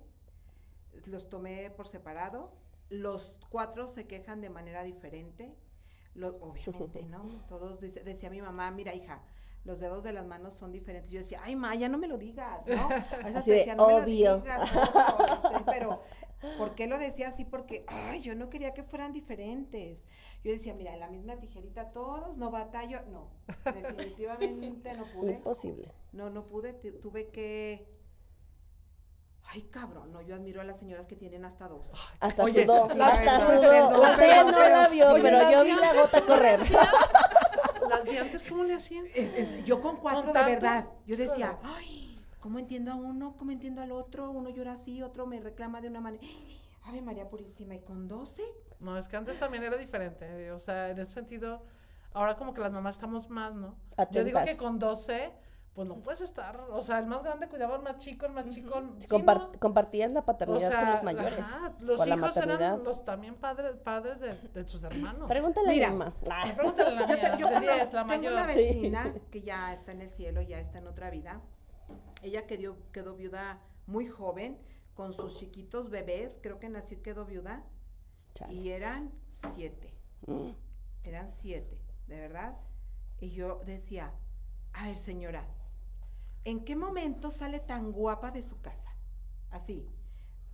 los tomé por separado. Los cuatro se quejan de manera diferente. Lo- obviamente, ¿no? Todos, dice- decía mi mamá, mira, hija, los dedos de las manos son diferentes. Yo decía, ay, ma, ya no me lo digas, ¿no? A veces decía, "No me lo obvio". digas, obvio", sí, pero, ¿por qué lo decía así? Porque, ay, yo no quería que fueran diferentes. Yo decía, mira, en la misma tijerita todos, no batallo. No, definitivamente no pude. Imposible. No, no pude, tu- tuve que... Ay, cabrón, no, yo admiro a las señoras que tienen hasta dos. Hasta Oye, sudó, las- hasta perdón, Usted perdón, no la vio, pero yo vi la gota correr. Las de antes, ¿cómo le hacían? Es- es- yo con cuatro ¿Con de tantos? verdad, yo decía, ay, ¿cómo entiendo a uno? ¿Cómo entiendo al otro? Uno llora así, otro me reclama de una manera. Ave María Purísima, ¿y con doce? No, es que antes también era diferente. eh, O sea, en ese sentido, ahora como que las mamás estamos más, ¿no? Yo digo que Atentas. con 12, pues no puedes estar. O sea, el más grande cuidaba al más chico, el más chico. sí, Compar- ¿no? compartías la O paternidad con los mayores. ajá, los la hijos maternidad. eran los también padres, padres de, de sus hermanos. Pregúntale Mira. a mi mamá. Ah, Pregúntale a la Yo, mía, te- yo de conozco- 10, la tengo mayor. una Sí. vecina que ya está en el cielo, ya está en otra vida. Ella quedó, quedó viuda muy joven, con sus chiquitos bebés, creo que nació y quedó viuda, chale. y eran siete. Mm. eran siete, de verdad. Y yo decía, a ver señora, ¿en qué momento sale tan guapa de su casa? Así,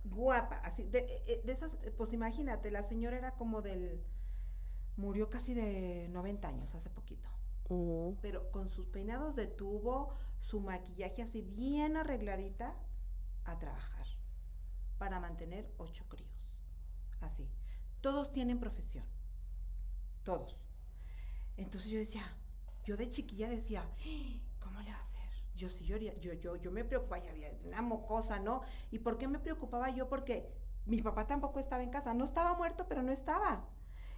guapa, así, de, eh, de esas, eh, pues imagínate, la señora era como del, murió casi de 90 años hace poquito, pero con sus peinados de tubo, su maquillaje así bien arregladita, a trabajar, para mantener ocho críos, así. Todos tienen profesión, todos. Entonces yo decía, yo de chiquilla decía, "Ah, ¿cómo le hacer? Yo sí, yo, haría- yo, yo, yo me preocupaba, ya había una mocosa, ¿no? ¿Y por qué me preocupaba yo? Porque mi papá tampoco estaba en casa, no estaba muerto, pero no estaba.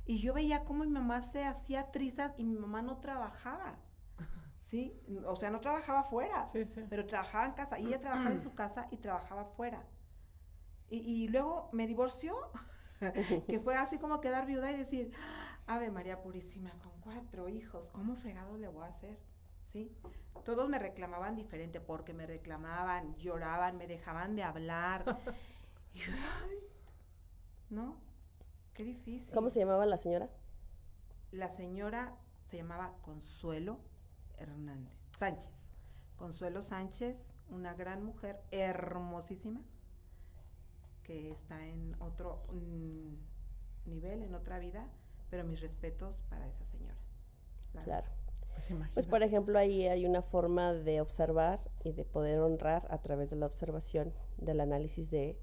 Y yo veía cómo mi mamá se hacía trizas y mi mamá no trabajaba, ¿sí? O sea, no trabajaba afuera, Sí, sí. pero trabajaba en casa. Y ella trabajaba en su casa y trabajaba afuera. Y, y luego me divorció, que fue así como quedar viuda y decir, Ave María Purísima, con cuatro hijos, ¿cómo fregado le voy a hacer? ¿Sí? Todos me reclamaban diferente porque me reclamaban, lloraban, me dejaban de hablar. Y yo, ay, ¿no? Qué difícil. ¿Cómo se llamaba la señora? La señora se llamaba Consuelo Hernández Sánchez. Consuelo Sánchez, una gran mujer, hermosísima, que está en otro mm, nivel, en otra vida, pero mis respetos para esa señora. La Claro. Pues. Pues por ejemplo ahí hay una forma de observar y de poder honrar a través de la observación, del análisis de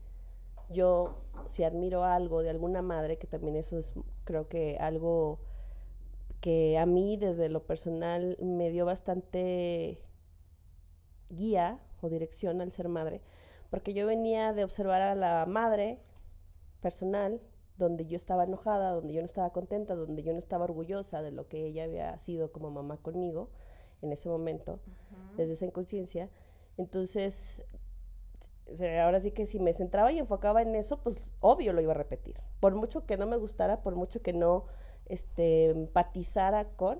yo si admiro algo de alguna madre, que también eso es creo que algo que a mí desde lo personal me dio bastante guía o dirección al ser madre, porque yo venía de observar a la madre personal, donde yo estaba enojada, donde yo no estaba contenta, donde yo no estaba orgullosa de lo que ella había sido como mamá conmigo en ese momento, desde esa inconsciencia. Entonces, o sea, ahora sí que si me centraba y enfocaba en eso, pues obvio lo iba a repetir. Por mucho que no me gustara, por mucho que no este, empatizara con.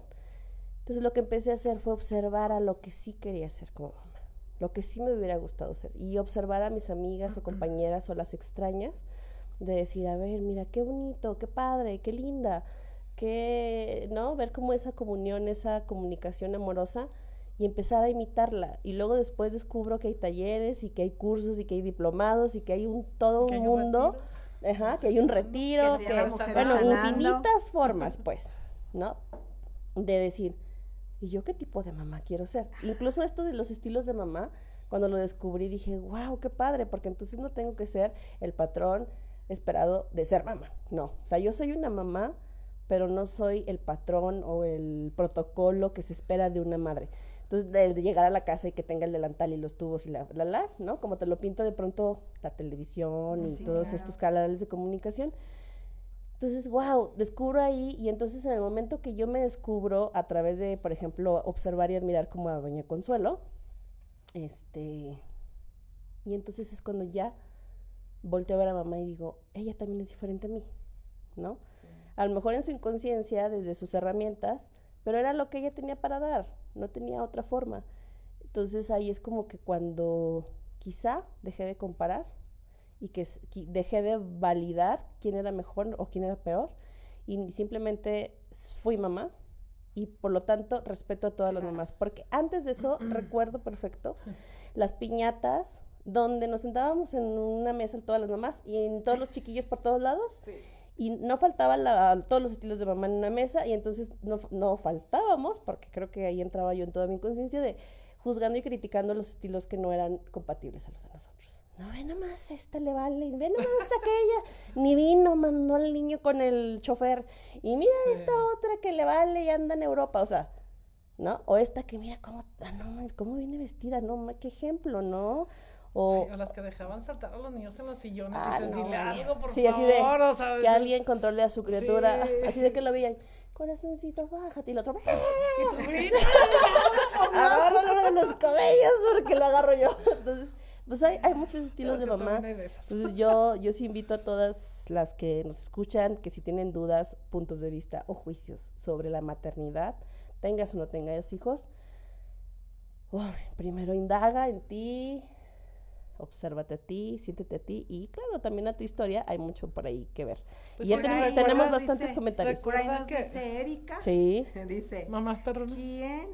Entonces lo que empecé a hacer fue observar a lo que sí quería hacer como mamá. lo que sí me hubiera gustado ser. Y observar a mis amigas o compañeras o las extrañas, de decir, a ver, mira, qué bonito, qué padre, qué linda, qué, ¿no? Ver cómo esa comunión, esa comunicación amorosa y empezar a imitarla. Y luego después descubro que hay talleres y que hay cursos y que hay diplomados y que hay un todo Que un hay un mundo, retiro. ajá, que hay un retiro, que, Mujeres bueno, Sanando. infinitas formas, pues, ¿no? De decir, ¿y yo qué tipo de mamá quiero ser? Incluso esto de los estilos de mamá, cuando lo descubrí dije, wow, qué padre, porque entonces no tengo que ser el patrón esperado de ser mamá. No, o sea, yo soy una mamá, pero no soy el patrón o el protocolo que se espera de una madre. Entonces, de, de llegar a la casa y que tenga el delantal y los tubos y la, la, la, ¿no? Como te lo pinta de pronto la televisión y Sí, todos claro. estos canales de comunicación. Entonces, wow, descubro ahí y entonces en el momento que yo me descubro a través de, por ejemplo, observar y admirar como a Doña Consuelo, este, y entonces es cuando ya volteo a ver a mamá y digo, ella también es diferente a mí, ¿no? A lo mejor en su inconsciencia, desde sus herramientas, pero era lo que ella tenía para dar, no tenía otra forma. Entonces ahí es como que cuando quizá dejé de comparar y que dejé de validar quién era mejor o quién era peor y simplemente fui mamá y por lo tanto respeto a todas las mamás porque antes de eso recuerdo perfecto las piñatas donde nos sentábamos en una mesa todas las mamás y en todos los chiquillos por todos lados y no faltaba la- todos los estilos de mamá en una mesa y entonces no, no faltábamos porque creo que ahí entraba yo en toda mi conciencia de juzgando y criticando los estilos que no eran compatibles a los de nosotros. No, ve nomás, esta le vale, ve nomás aquella, ni vino, mandó al niño con el chofer, y mira esta otra que le vale y anda en Europa, o sea, ¿no? O esta que mira cómo, ah, no, cómo viene vestida, no, qué ejemplo, ¿no? O, Ay, o las que dejaban saltar a los niños en los sillones. Ah, dices, no, dile bueno. algo, por sí, así de favor. o sea, que alguien controle a su criatura, Sí. así de que lo veían, corazoncito, bájate, y el otro, Y tú, "Mira". agárralo de los cabellos porque lo agarro yo. Entonces, pues hay, hay muchos estilos de mamá. de. Entonces yo, yo sí invito a todas las que nos escuchan, que si tienen dudas, puntos de vista o juicios sobre la maternidad, tengas o no tengas hijos, primero indaga en ti, obsérvate a ti, siéntete a ti y claro, también a tu historia, hay mucho por ahí que ver. Pues y ya ahí tenemos nos bastantes dice- comentarios. Por ahí nos que- dice Erika, Sí, dice, perronas. ¿quién,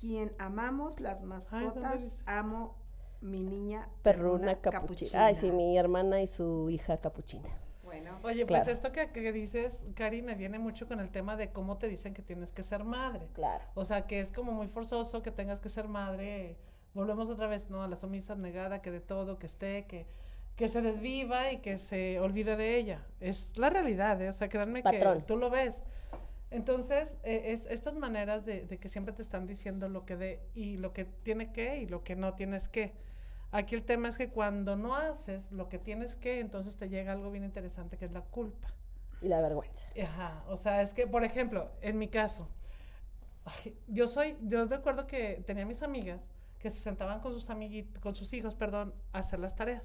quien amamos las mascotas, amo mi niña perruna capuchina. Ay, sí, mi hermana y su hija capuchina. Bueno, Oye, Claro. pues esto que, que dices, Cari, me viene mucho con el tema de cómo te dicen que tienes que ser madre. Claro. O sea, que es como muy forzoso que tengas que ser madre. Volvemos otra vez, ¿no? A la sumisa negada, que de todo, que esté, que, que se desviva y que se olvide de ella. Es la realidad, ¿eh? O sea, créanme Patrón. que tú lo ves. Entonces, eh, es, estas maneras de, de que siempre te están diciendo lo que de y lo que tiene que y lo que no tienes que. Aquí el tema es que cuando no haces lo que tienes que, entonces te llega algo bien interesante que es la culpa. Y la vergüenza. Ajá, o sea, es que, por ejemplo, en mi caso, yo soy, yo me acuerdo que tenía mis amigas que se sentaban con sus amiguitos, con sus hijos, perdón, a hacer las tareas.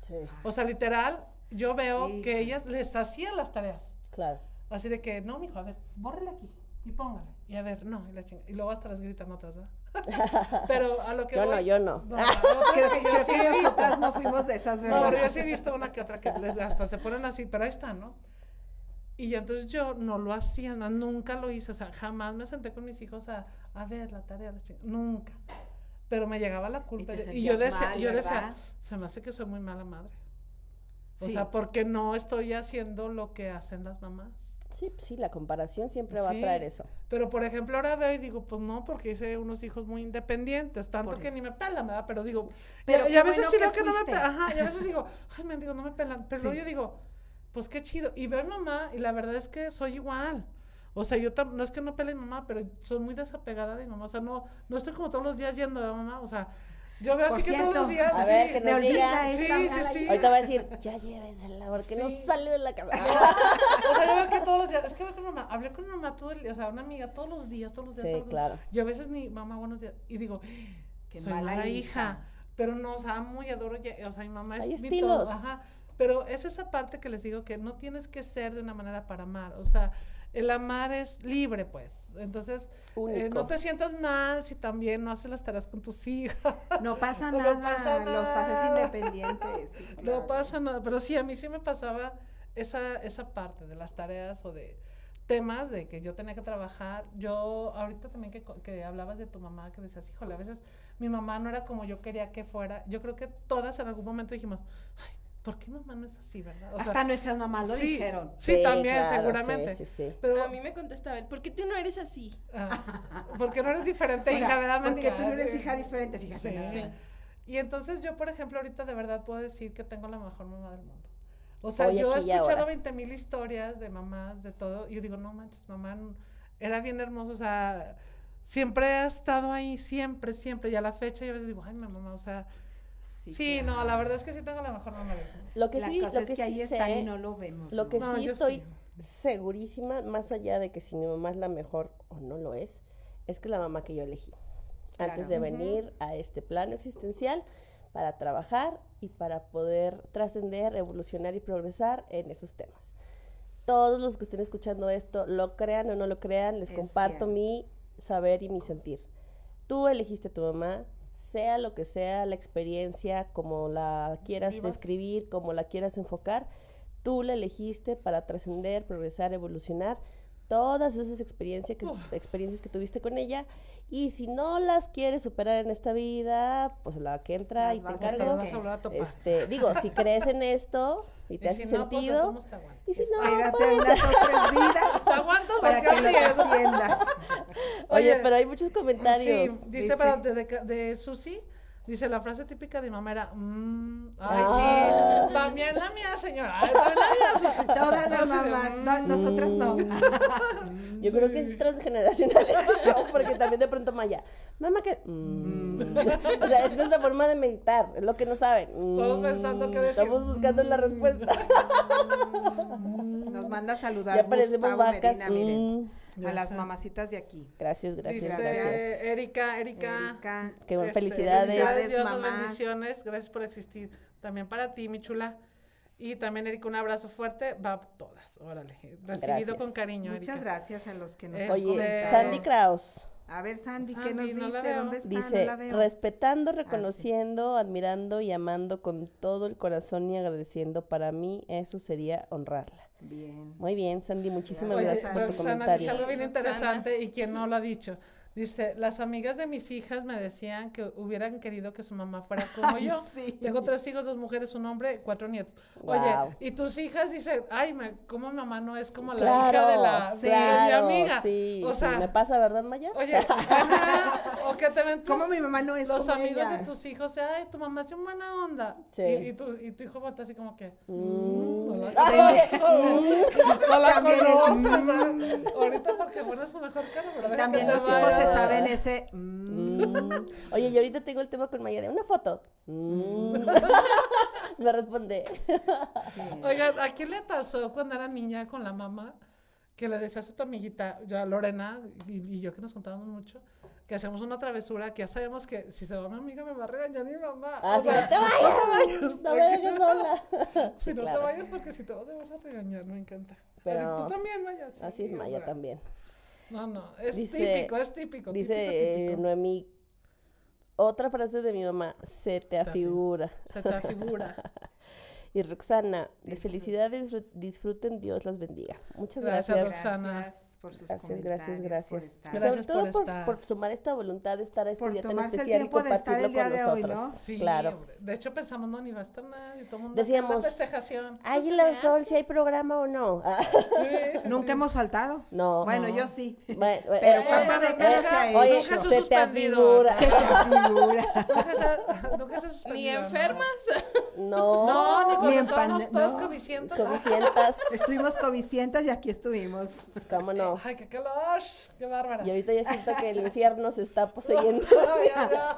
Sí, O sea, literal, yo veo que Hija. ellas les hacían las tareas. claro. Así de que, no, mijo, a ver, bórrele aquí y póngale. Y a ver, no, y la chinga. Y luego hasta las gritan otras, ¿verdad? Pero a lo que Yo no, voy- yo no. otras creo, que yo sí que he visto. no fuimos de esas, No, ¿verdad? pero yo sí he visto una que otra que les- hasta se ponen así, pero ahí está, ¿no? Y yo, entonces yo no lo hacía, no, nunca lo hice, o sea, jamás me senté con mis hijos a, a ver la tarea, la chinga- nunca. Pero me llegaba la culpa. Y, yo decía, mal, yo decía, ¿verdad? se me hace que soy muy mala madre. O Sí. sea, porque no estoy haciendo lo que hacen las mamás. Sí, pues sí, la comparación siempre va Sí. a traer eso. Pero por ejemplo, ahora veo y digo, pues no, porque hice unos hijos muy independientes, tanto Por que eso. ni me pelan, ¿verdad? Pero digo, Pero y, a veces bueno sí que veo que no me pelan, ajá, y a veces digo, ay, me digo, no me pelan, pero Sí. yo digo, pues qué chido. Y veo a mi mamá y la verdad es que soy igual. O sea, yo tam- no es que no pele a mi mamá, pero soy muy desapegada de mi mamá. O sea, no, no estoy como todos los días yendo a mamá. O sea, yo veo Por así que todos los días. A sí, ver, que nos diga. Sí, sí, sí. idea. Ahorita va a decir, ya llévensela, porque no Sí. sale de la cabeza. O sea, yo veo que todos los días, es que veo con mamá, hablé con mi mamá todo el día, o sea, una amiga todos los días, todos los días. Sí, todos claro. días. Y a veces ni, mamá, buenos días. Y digo, Qué soy mala mala, hija. hija. Pero no, o sea, amo y adoro, ya- o sea, mi mamá es Hay mi estilos. todo, ajá. Pero es esa parte que les digo que no tienes que ser de una manera para amar, o sea, el amar es libre, pues. Entonces, eh, no te sientas mal si también no haces las tareas con tus hijas. No pasa No nada, pasa los nada. haces independientes. sí, No pasa nada, pero sí, a mí sí me pasaba esa, esa parte de las tareas o de temas de que yo tenía que trabajar. Yo, ahorita también que, que hablabas de tu mamá, que decías, híjole, a veces mi mamá no era como yo quería que fuera. Yo creo que todas en algún momento dijimos, ay, ¿por qué mamá no es así, verdad? O sea, Hasta nuestras mamás lo sí, dijeron. Sí, también, claro, seguramente. Sí, sí, sí. Pero, A mí me contestaba, ¿por qué tú no eres así? ah, porque no eres diferente, O sea, hija, ¿verdad? Porque tú no eres Sí. hija diferente, fíjate. Sí. Sí. Y entonces yo, por ejemplo, ahorita de verdad puedo decir que tengo la mejor mamá del mundo. O sea, Hoy, yo he escuchado ahora. 20 mil historias de mamás, de todo, y yo digo, no manches, mamá era bien hermoso, o sea, siempre ha estado ahí, siempre, siempre, y a la fecha yo a veces digo, ay, mi mamá, o sea, sí, no, la verdad es que sí tengo la mejor mundo. Lo que La sí, cosa lo es que que ahí sí está sé, y no lo vemos. lo que No, sí estoy sí. segurísima, más allá de que si mi mamá es la mejor o no lo es, es que es la mamá que yo elegí. Antes de venir a este plano existencial para trabajar y para poder trascender, evolucionar y progresar en esos temas. Todos los que estén escuchando esto, lo crean o no lo crean, les Es comparto cierto. mi saber y mi sentir. Tú elegiste a tu mamá, sea lo que sea la experiencia, como la quieras Viva. describir, como la quieras enfocar, tú la elegiste para trascender, progresar, evolucionar. Todas esas experiencias que, experiencias que tuviste con ella. Y si no las quieres superar en esta vida, pues la que entra Las y te encargo. Este, digo, si crees en esto y te Y hace si no, pues, de sentido. y si no, Espérate pues, unas otras vidas para que lo. Oye, Oye, pero hay muchos comentarios. Sí, dice, Dice- pero de, de, de Susi, dice la frase típica de mi mamá era, "Mm". ay, Ah. sí, también la mía, señora, ay, también la mía, Susi. Todas las mamás, "Mm". no, nosotras no. Yo creo que es transgeneracional show, porque también de pronto Maya, mamá que... mm". O sea, es nuestra forma de meditar, es lo que no saben. Todos Mm, pensando qué decir. Estamos buscando la respuesta. Nos manda a saludar ya parecemos Gustavo vacas. Medina, miren, mm. A las mamacitas de aquí. Gracias, gracias, Dice gracias. Erika, Erika. Erika, Qué buen- este, felicidades. felicidades, Dios, las bendiciones, gracias por existir. También para ti, mi chula. Y también, Erika, un abrazo fuerte. Va a todas, órale. Recibido Gracias. con cariño, muchas Erika. gracias a los que nos Oye, han Oye. Sandy Kraus A ver, Sandy, ¿qué nos no dice? ¿Dónde está? dice, no la veo. respetando, reconociendo, admirando y amando con todo el corazón y agradeciendo, para mí eso sería honrarla. Bien. Muy bien, Sandy, muchísimas Oye, gracias por tu Roxana comentario. dice algo bien Roxana. interesante y quien no lo ha dicho. Dice, las amigas de mis hijas me decían que hubieran querido que su mamá fuera como yo. sí. Tengo tres hijos, dos mujeres, un hombre, cuatro nietos. Guau. Oye, y tus hijas dicen, ay, me, ¿cómo mi mamá no es como la Claro, hija de la de claro, mi amiga? Sí, o sí, sea, me pasa, ¿verdad, Maya? oye, ajá, o que te ven tus- ¿Cómo mi mamá no es los como amigos ella? de tus hijos, ay, tu mamá es un buena onda. Sí. Y, y tu, y tu hijo voltea así como que, Mm. no la Ay, no la conoces. Ahorita porque pones su mejor cara, pero También los hijos. Se saben ese. mm. Oye, y ahorita tengo el tema con Maya de una foto. Mm. Me responde. Oigan, ¿a quién le pasó cuando era niña con la mamá? Que le decías a tu amiguita, yo a Lorena y, y yo que nos contábamos mucho, que hacemos una travesura que ya sabemos que si se va mi amiga me va a regañar mi mamá. Ah, O sí, sea, no te vayas, vayas, no me dejes sola. Si Sí, no claro. te vayas porque si te vas a vas a regañar, me encanta. Pero- tú también, Maya. sí, Así es o Maya sea, también. No, no, es Dice- típico, es típico. Dice típico, eh, típico. Noemí, otra frase de mi mamá, se te afigura. Se te afigura. Y Roxana, de felicidades, disfrut- disfruten, Dios las bendiga. Muchas Gracias, gracias. Roxana. Gracias por sus Gracias, gracias, por gracias. Gracias sobre todo por por, estar. por sumar esta voluntad de estar este Por día tan el especial y de compartirlo el día con de hoy, nosotros. ¿no? Sí, claro. De hecho, pensamos, no, ni va a estar nadie. Todo el mundo Decíamos, Una festejación. ¿Hay en la sol si hay programa o no? Sí, sí, Nunca sí. hemos faltado. no. Bueno, No. yo sí. Bueno, Pero eh, cuánta eh, eh, Oye, se te afigura. Se te. Nunca se, Ni enfermas. No. No, ni estábamos pande- todos no. covicientos. Covicientas. Estuvimos covicientas y aquí estuvimos. ¿Cómo no? Ay, qué calor. Qué bárbara. Y ahorita ya siento que el infierno se está poseyendo. Ay, ya, ya.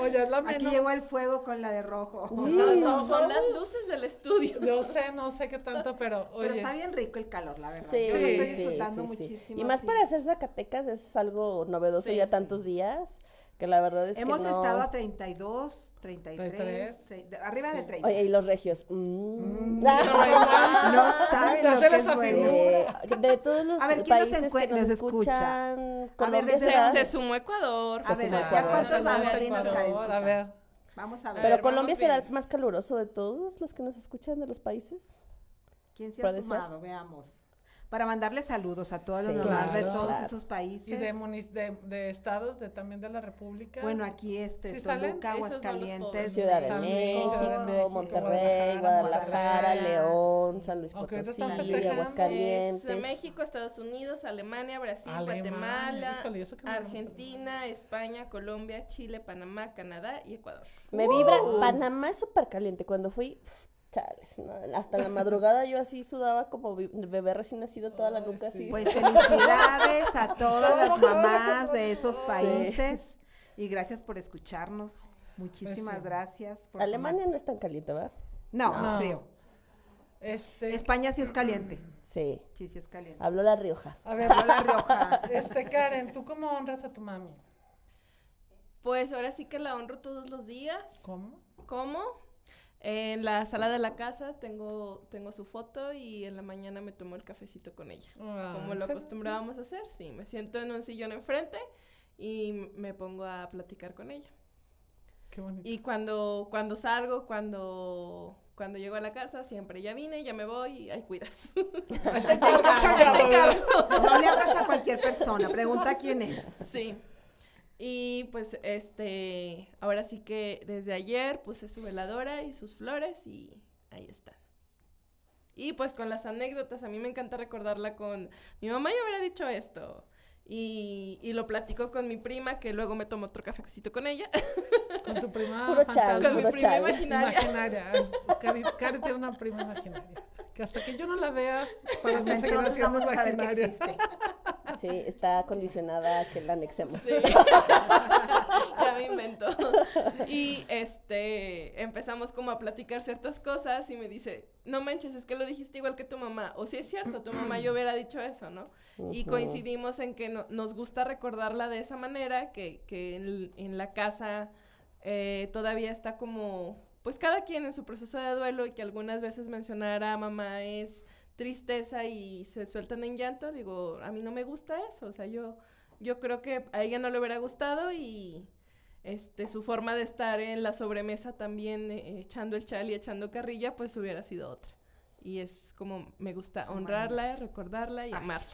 Oye, es la Aquí llegó el fuego con la de rojo. No, son, son las luces del estudio. Yo sé, no sé qué tanto, pero oye. Pero está bien rico el calor, la verdad. Sí, Yo lo estoy sí, disfrutando sí, sí. muchísimo. Y más sí. para hacer Zacatecas es algo novedoso Sí. ya tantos días Que la verdad es Hemos que no. estado a 32, 33, 33. se- de- arriba de 30. Oye, y los regios. mm. Mm. Ah. no saben Ya lo que es bueno. Sí, de todos los A ver, ¿quién nos países encue- que nos nos escucha? escuchan, A ver, desde- Se, se sumó Ecuador. A se ver, sumó ¿ya Ecuador. cuántos se vamos? sumó Dinos, Ecuador. Karencita. A ver. Vamos a ver. Pero ver, Colombia será el más caluroso de todos los que nos escuchan de los países. ¿Quién se ha sumado? Veamos. Para mandarle saludos a todos Sí, los demás de claro. todos Claro. esos países. Y de, de, de estados, de también de la República. Bueno, aquí este, ¿Sí? Toluca, Aguascalientes. Ciudad de San México, México, Monterrey, Guadalajara, Guadalajara. León, San Luis Potosí. Aguascalientes. Es México, Estados Unidos, Alemania, Brasil, Alemania, Guatemala, híjole, ¿y eso qué me vamos a Argentina, España, Colombia, Chile, Panamá, Canadá y Ecuador. Me vibra, Panamá es súper caliente. Cuando fui, chales, no, hasta la madrugada yo así sudaba como bebé recién nacido, toda la nuca así. Pues felicidades a todas las mamás de esos países y gracias por escucharnos. Muchísimas Pues sí. gracias. por Alemania tomar- no es tan caliente, ¿verdad? No, No. es frío. Este, España sí es caliente. Sí. Sí, sí es caliente. Habló La Rioja. a ver, La Rioja. este, Karen, ¿tú cómo honras a tu mami? Pues ahora sí que la honro todos los días. ¿Cómo? ¿Cómo? En la sala de la casa tengo, tengo su foto y en la mañana me tomo el cafecito con ella. Ah, Como lo acostumbrábamos a hacer, sí. Me siento en un sillón enfrente y me pongo a platicar con ella. Qué bonito. Y cuando, cuando salgo, cuando, cuando llego a la casa, siempre ya vine, ya me voy y ahí cuidas. No le hagas a cualquier persona, pregunta quién es. Sí. Y pues este, ahora sí que desde ayer puse su veladora y sus flores y ahí están. Y pues con las anécdotas, a mí me encanta recordarla con, mi mamá ya hubiera dicho esto. Y, y lo platico con mi prima, que luego me tomo otro cafecito con ella. Con tu prima Puro chal, fantástica. con mi puro prima chal. imaginaria. imaginaria. Cari, Cari tiene una prima imaginaria. Que hasta que yo no la vea, para mí seguirá siendo imaginaria. Sí, está condicionada a que la anexemos. Sí. ya me invento. Y este empezamos como a platicar ciertas cosas y me dice, no manches, es que lo dijiste igual que tu mamá. O si es cierto, tu mamá yo hubiera dicho eso, ¿no? Y coincidimos en que no- nos gusta recordarla de esa manera, que, que en, en la casa eh, todavía está como, pues cada quien en su proceso de duelo y que algunas veces mencionar a mamá es tristeza y se sueltan en llanto, digo, a mí no me gusta eso, o sea, yo, yo creo que a ella no le hubiera gustado y este su forma de estar en la sobremesa también eh, echando el chal y echando carrilla, pues hubiera sido otra. Y es como me gusta honrarla, recordarla y amarla.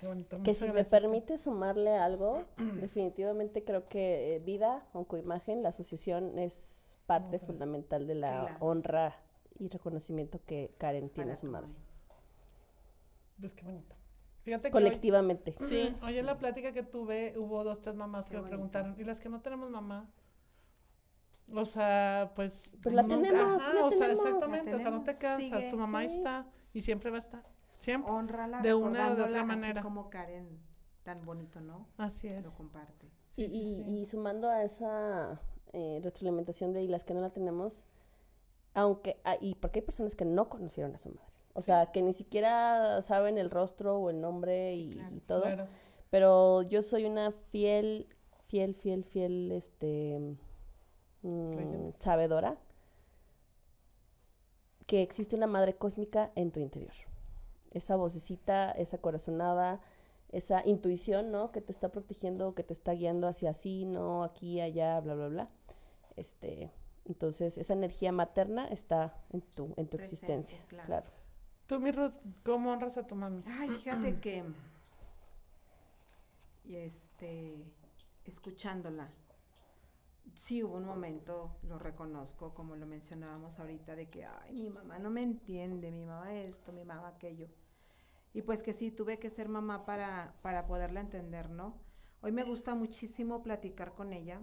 Qué bonito. Que si me permite sumarle algo, definitivamente creo que eh, vida, imagen, la asociación es parte fundamental de la Claro. honra y reconocimiento que Karen tiene a su madre. Pues qué bonito. Fíjate que hoy- Colectivamente. Sí. Hoy en la plática que tuve hubo dos, tres mamás Qué que me preguntaron, ¿y las que no tenemos mamá? O sea, pues... Pues la no- tenemos, ajá, la o sea, tenemos. exactamente, La o sea, no te cansas, sigue, tu mamá ahí sí. está y siempre va a estar. Siempre. Honrala De una o de otra así manera. como Karen tan bonito, ¿no? Así es. Lo comparte. Sí, y, sí, y- sí. y sumando a esa eh, retroalimentación de y las que no la tenemos, aunque, ah, y porque hay personas que no conocieron a su madre, o sea, que ni siquiera saben el rostro o el nombre y, Claro, y todo, Claro. pero yo soy una fiel, fiel, fiel, fiel, este, mm, sabedora que existe una madre cósmica en tu interior. Esa vocecita, esa corazonada, esa intuición, ¿no? Que te está protegiendo, que te está guiando hacia así, no aquí, allá, bla, bla, bla. Este, entonces, esa energía materna está en tu, en tu Presente, existencia, claro. claro. Tú, mi Ruth, ¿cómo honras a tu mami? Ay, fíjate que y este escuchándola. Sí hubo un momento, lo reconozco, como lo mencionábamos ahorita, de que, ay, mi mamá no me entiende, mi mamá esto, mi mamá aquello. Y pues que sí, tuve que ser mamá para, para poderla entender, ¿no? Hoy me gusta muchísimo platicar con ella.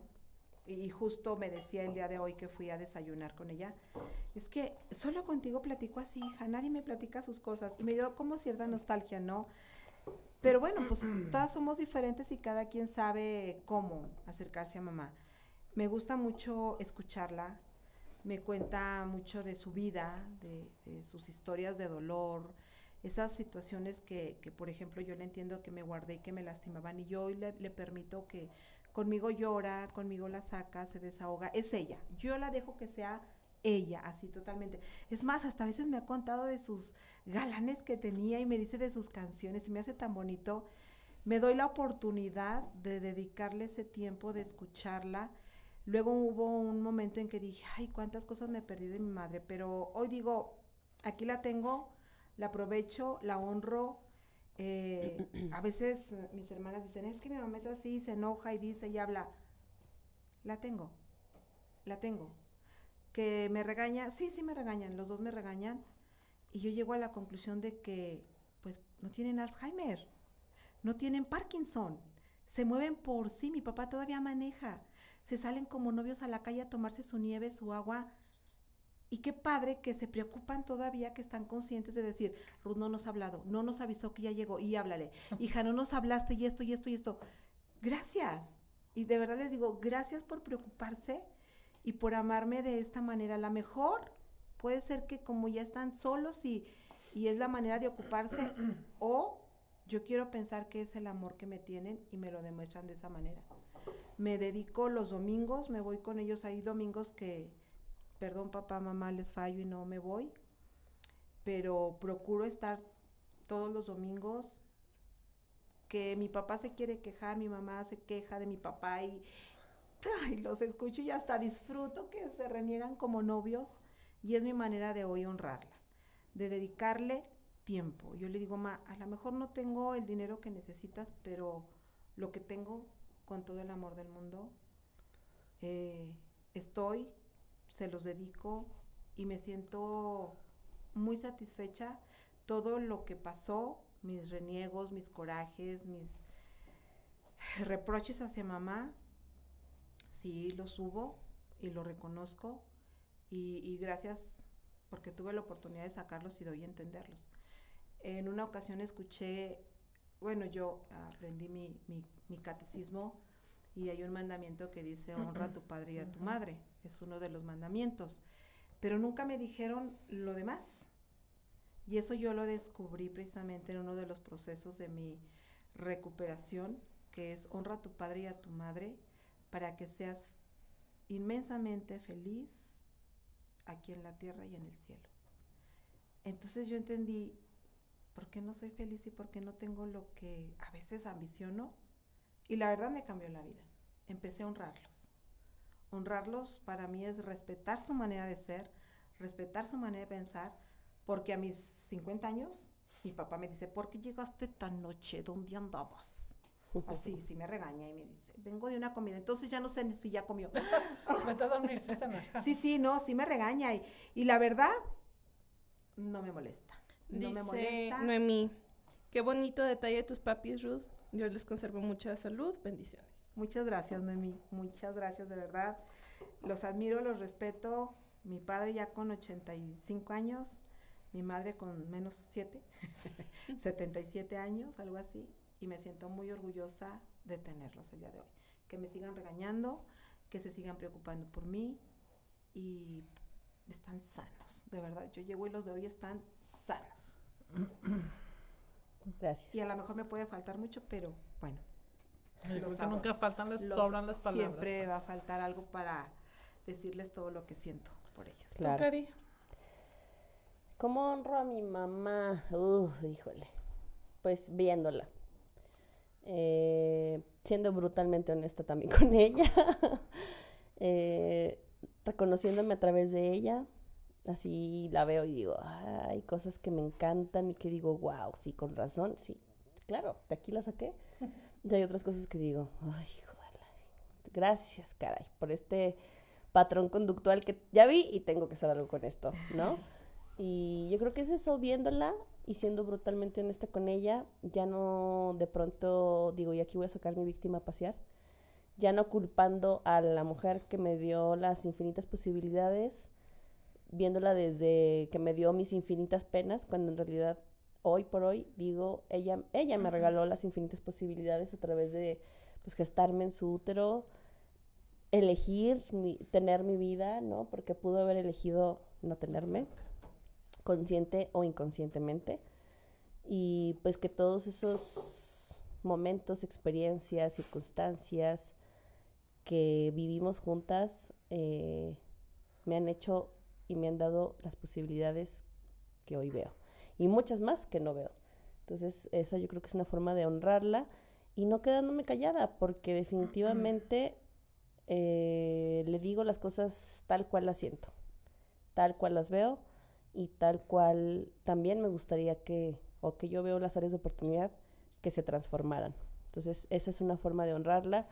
Y justo me decía el día de hoy que fui a desayunar con ella, es que solo contigo platico así, hija, nadie me platica sus cosas. Y me dio como cierta nostalgia, ¿no? Pero bueno, pues todas somos diferentes y cada quien sabe cómo acercarse a mamá. Me gusta mucho escucharla, me cuenta mucho de su vida, de, de sus historias de dolor, esas situaciones que, que, por ejemplo, yo le entiendo que me guardé y que me lastimaban y yo hoy le, le permito que Conmigo llora, conmigo la saca, se desahoga. Es ella. Yo la dejo que sea ella, así totalmente. Es más, hasta a veces me ha contado de sus galanes que tenía y me dice de sus canciones y me hace tan bonito. Me doy la oportunidad de dedicarle ese tiempo, de escucharla. Luego hubo un momento en que dije, ay, cuántas cosas me perdí de mi madre, pero hoy digo, aquí la tengo, la aprovecho, la honro. Eh, a veces mis hermanas dicen, es que mi mamá es así, se enoja y dice y habla. La tengo, la tengo. Que me regaña, sí, sí me regañan, los dos me regañan. Y yo llego a la conclusión de que, pues, no tienen Alzheimer, no tienen Parkinson, se mueven por sí, mi papá todavía maneja, se salen como novios a la calle a tomarse su nieve, su agua, y qué padre que se preocupan todavía, que están conscientes de decir, Ruth no nos ha hablado, no nos avisó que ya llegó, y háblale. Hija, no nos hablaste y esto y esto y esto. Gracias. Y de verdad les digo, gracias por preocuparse y por amarme de esta manera. La mejor puede ser que como ya están solos y, y es la manera de ocuparse, o yo quiero pensar que es el amor que me tienen y me lo demuestran de esa manera. Me dedico los domingos, me voy con ellos. Hay domingos que, perdón papá, mamá, les fallo y no me voy, pero procuro estar todos los domingos. Que mi papá se quiere quejar, mi mamá se queja de mi papá y los escucho y hasta disfruto que se reniegan como novios y es mi manera de hoy honrarla, de dedicarle tiempo. Yo le digo, ma, a lo mejor no tengo el dinero que necesitas, pero lo que tengo con todo el amor del mundo, eh, estoy, se los dedico y me siento muy satisfecha. Todo lo que pasó, mis reniegos, mis corajes, mis reproches hacia mamá, sí los hubo y lo reconozco y, y gracias porque tuve la oportunidad de sacarlos y de hoy entenderlos. En una ocasión escuché, bueno, yo aprendí mi, mi, mi catecismo y hay un mandamiento que dice honra a tu padre y a tu madre, es uno de los mandamientos, pero nunca me dijeron lo demás. Y eso yo lo descubrí precisamente en uno de los procesos de mi recuperación, que es honra a tu padre y a tu madre para que seas inmensamente feliz aquí en la tierra y en el cielo. Entonces yo entendí por qué no soy feliz y por qué no tengo lo que a veces ambiciono. Y la verdad me cambió la vida. Empecé a honrarlos. Honrarlos para mí es respetar su manera de ser, respetar su manera de pensar, porque a mis 50 años mi papá me dice, ¿por qué llegaste tan noche? ¿Dónde andabas? Así, sí me regaña y me dice, vengo de una comida, entonces ya no sé si ya comió. Vete a dormir, sí. Sí, no, sí me regaña y, y la verdad no me molesta. No me Dice molesta. Noemí, qué bonito detalle de tus papis, Ruth. Dios les conserve mucha salud. Bendiciones. Muchas gracias, Noemí. Muchas gracias, de verdad. Los admiro, los respeto. Mi padre ya con 85 años, mi madre con menos 7, 77 años, algo así. Y me siento muy orgullosa de tenerlos el día de hoy. Que me sigan regañando, que se sigan preocupando por mí y están sanos, de verdad. Yo llego y los veo y están sanos. Gracias. Y a lo mejor me puede faltar mucho, pero bueno. Yo creo los que nunca faltan, les Los- sobran las palabras. Siempre va a faltar algo para decirles todo lo que siento por ellos. ¿Tú, Claro. Cari? ¿Cómo honro a mi mamá? Uf, híjole. Pues viéndola. Eh, siendo brutalmente honesta también con ella. Eh, reconociéndome a través de ella. Así la veo y digo, "Ah, hay cosas que me encantan y que digo, wow, sí, con razón, sí. Claro, de aquí la saqué. Y hay otras cosas que digo, ay, joder. Gracias, caray, por este patrón conductual que ya vi y tengo que hacer algo con esto, ¿no? Y yo creo que es eso, viéndola y siendo brutalmente honesta con ella, ya no de pronto digo, y aquí voy a sacar mi víctima a pasear, ya no culpando a la mujer que me dio las infinitas posibilidades, viéndola desde que me dio mis infinitas penas, cuando en realidad hoy por hoy digo, ella, ella me regaló las infinitas posibilidades a través de pues gestarme en su útero, elegir mi- tener mi vida, ¿no? Porque pudo haber elegido no tenerme, consciente o inconscientemente. Y pues que todos esos momentos, experiencias, circunstancias, que vivimos juntas eh, me han hecho y me han dado las posibilidades que hoy veo. Y muchas más que no veo. Entonces, esa yo creo que es una forma de honrarla y no quedándome callada, porque definitivamente eh, le digo las cosas tal cual las siento, tal cual las veo y tal cual también me gustaría que, o que yo veo las áreas de oportunidad que se transformaran. Entonces, esa es una forma de honrarla.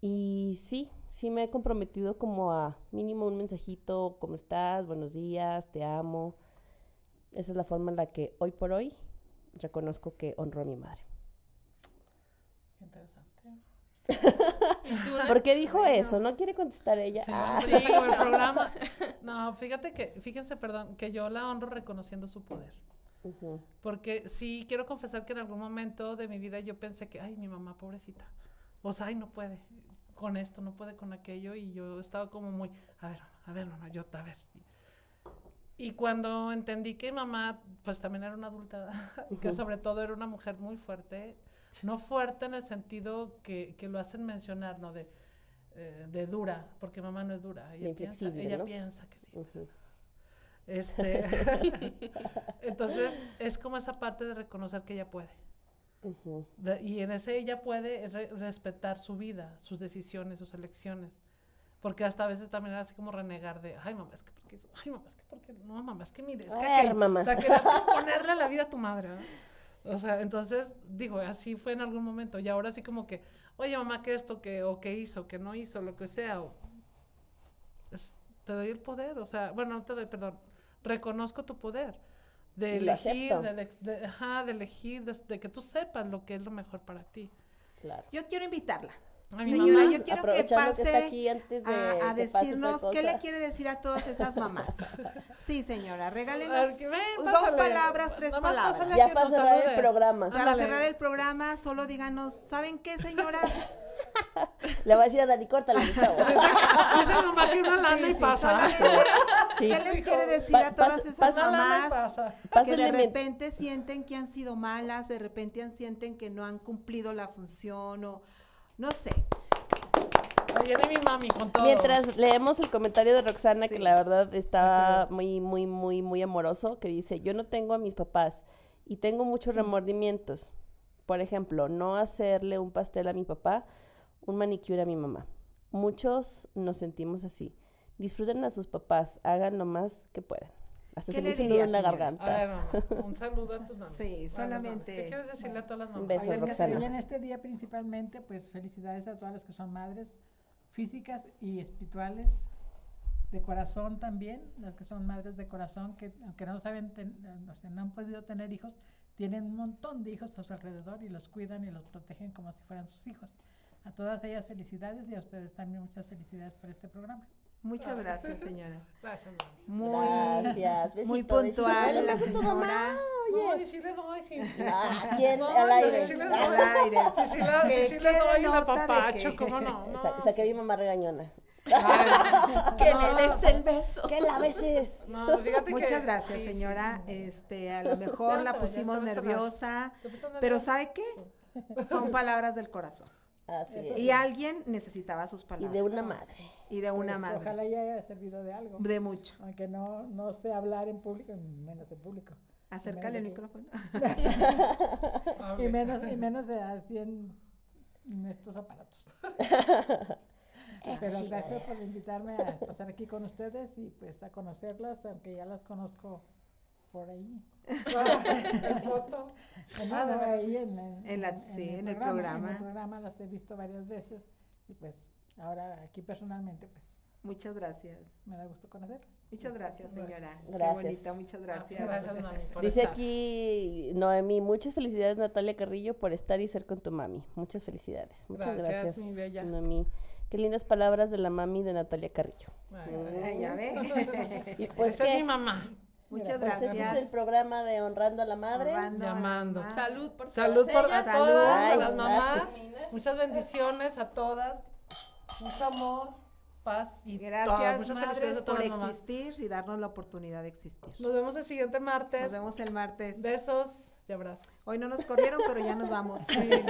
Y sí, sí me he comprometido como a mínimo un mensajito, ¿cómo estás? Buenos días, te amo. Esa es la forma en la que hoy por hoy reconozco que honro a mi madre. Qué interesante. ¿Por qué dijo eso? ¿No quiere contestar ella? Sí, Ah. sí, el programa. No, fíjate que, fíjense, perdón, que yo la honro reconociendo su poder. Porque sí quiero confesar que en algún momento de mi vida yo pensé que, ay, mi mamá, pobrecita. O sea, ay, no puede con esto, no puede con aquello. Y yo estaba como muy, a ver, a ver, mamá, yo, a ver. Y cuando entendí que mamá, pues también era una adulta, y que sobre todo era una mujer muy fuerte, no fuerte en el sentido que, que lo hacen mencionar, ¿no? De, eh, de dura, porque mamá no es dura, ella, piensa, ella ¿no? piensa que sí. Este, entonces es como esa parte de reconocer que ella puede. De- y en ese ella puede re- respetar su vida, sus decisiones, sus elecciones. Porque hasta a veces también era así como renegar de, ay mamá, es que porque, ay mamá, es que porque, no mamá, es que mire, es que, A ver, aquello". mamá. o sea, querías ponerle la vida a tu madre, ¿verdad? O sea, entonces, digo, así fue en algún momento. Y ahora así como que, oye mamá, que esto, que, o que hizo, que no hizo, lo que sea, o, es- te doy el poder, o sea, bueno, no te doy, perdón, reconozco tu poder de elegir, de, de- de- ajá, de elegir, de, de que tú sepas lo que es lo mejor para ti. Claro. Yo quiero invitarla. Señora, mamá, yo quiero que pase que aquí antes de a, a que pase otra decirnos qué le quiere decir a todas esas mamás. Sí, señora, regálenos ver, que ven, dos pásale. palabras, tres palabras. Ya para cerrar el programa. Para Ándale. cerrar el programa, solo díganos, ¿saben qué, señoras? Le voy a decir a Dani, córtale, mi chavo. Dice mi mamá que una lana Sí, y pasa. ¿Qué les quiere decir Pa- a todas pas- esas mamás que de repente sienten que han sido malas, de repente sienten que no han cumplido la función o no sé? Ahí viene mi mami con todo. Mientras leemos el comentario de Roxana, que la verdad está muy, muy, muy, muy amoroso, que dice, yo no tengo a mis papás y tengo muchos remordimientos. Por ejemplo, no hacerle un pastel a mi papá, un manicure a mi mamá. Muchos nos sentimos así. Disfruten a sus papás, hagan lo más que puedan. Hasta ¿Qué se me le hizo un nudo en la garganta. A ver, mamá, un saludo a tus mamis. Sí, solamente- mamis. ¿Qué quieres decirle a todas las mamás? Un beso, Oigan, Roxana. Y en este día principalmente, pues felicidades a todas las que son madres físicas y espirituales, de corazón también, las que son madres de corazón, que aunque no saben, ten- o sea, no han podido tener hijos, tienen un montón de hijos a su alrededor y los cuidan y los protegen como si fueran sus hijos. A todas ellas felicidades y a ustedes también muchas felicidades por este programa. Muchas gracias, señora. Gracias, mami. Muy, Gracias, muy besito, besito. puntual Dale la señora. No, oye. y sí le doy, sí. Ah, ¿quién? No, Al aire. sí le doy. Al aire. La- sí, Que sí le doy el apapacho, que- ¿cómo no? no Sa- saqué a mi mamá regañona. Que le des el beso. ¿Qué la veces? No, fíjate que- Muchas gracias, sí, sí. señora. Este, a lo mejor la pusimos nerviosa, ¿Te puso pero? ¿sabe qué? Son palabras del corazón. Así es. Y alguien necesitaba sus Y palabras. de una madre. Y de una Pues, madre. Ojalá ya haya servido de algo. De mucho. Aunque no, no sé hablar en público, menos en público. Acércale el micrófono. Y menos, y menos de así en, en estos aparatos. Pero gracias por invitarme a pasar aquí con ustedes y pues a conocerlas, aunque ya las conozco por ahí. En foto. Ah, no, ahí en, en- En la- en sí, en el En programa. el programa las he visto varias veces y pues ahora aquí personalmente pues Muchas gracias. me da gusto conocerlas. Muchas gracias, señora. Qué Gracias. bonita, muchas gracias. Gracias, mami, por Dice estar. aquí Noemí, muchas felicidades Natalia Carrillo por estar y ser con tu mami. Muchas felicidades. Muchas Gracias, gracias, mi bella. Noemí. Qué lindas palabras de la mami de Natalia Carrillo. Ay, ya ve. Y pues Esa es mi qué, mamá. Muchas pues ese es el gracias. programa de Honrando a la Madre. Honrando a la Llamando. mamá. Salud por Salud por ellas. Salud. todas, a las mamás. gracias. Muchas bendiciones a todas. Mucho amor, paz y todas. Gracias, Muchas madres, a por todas las mamás. existir y darnos la oportunidad de existir. Nos vemos el siguiente martes. Nos vemos el martes. Besos y abrazos. Hoy no nos corrieron, pero ya nos vamos. Sí.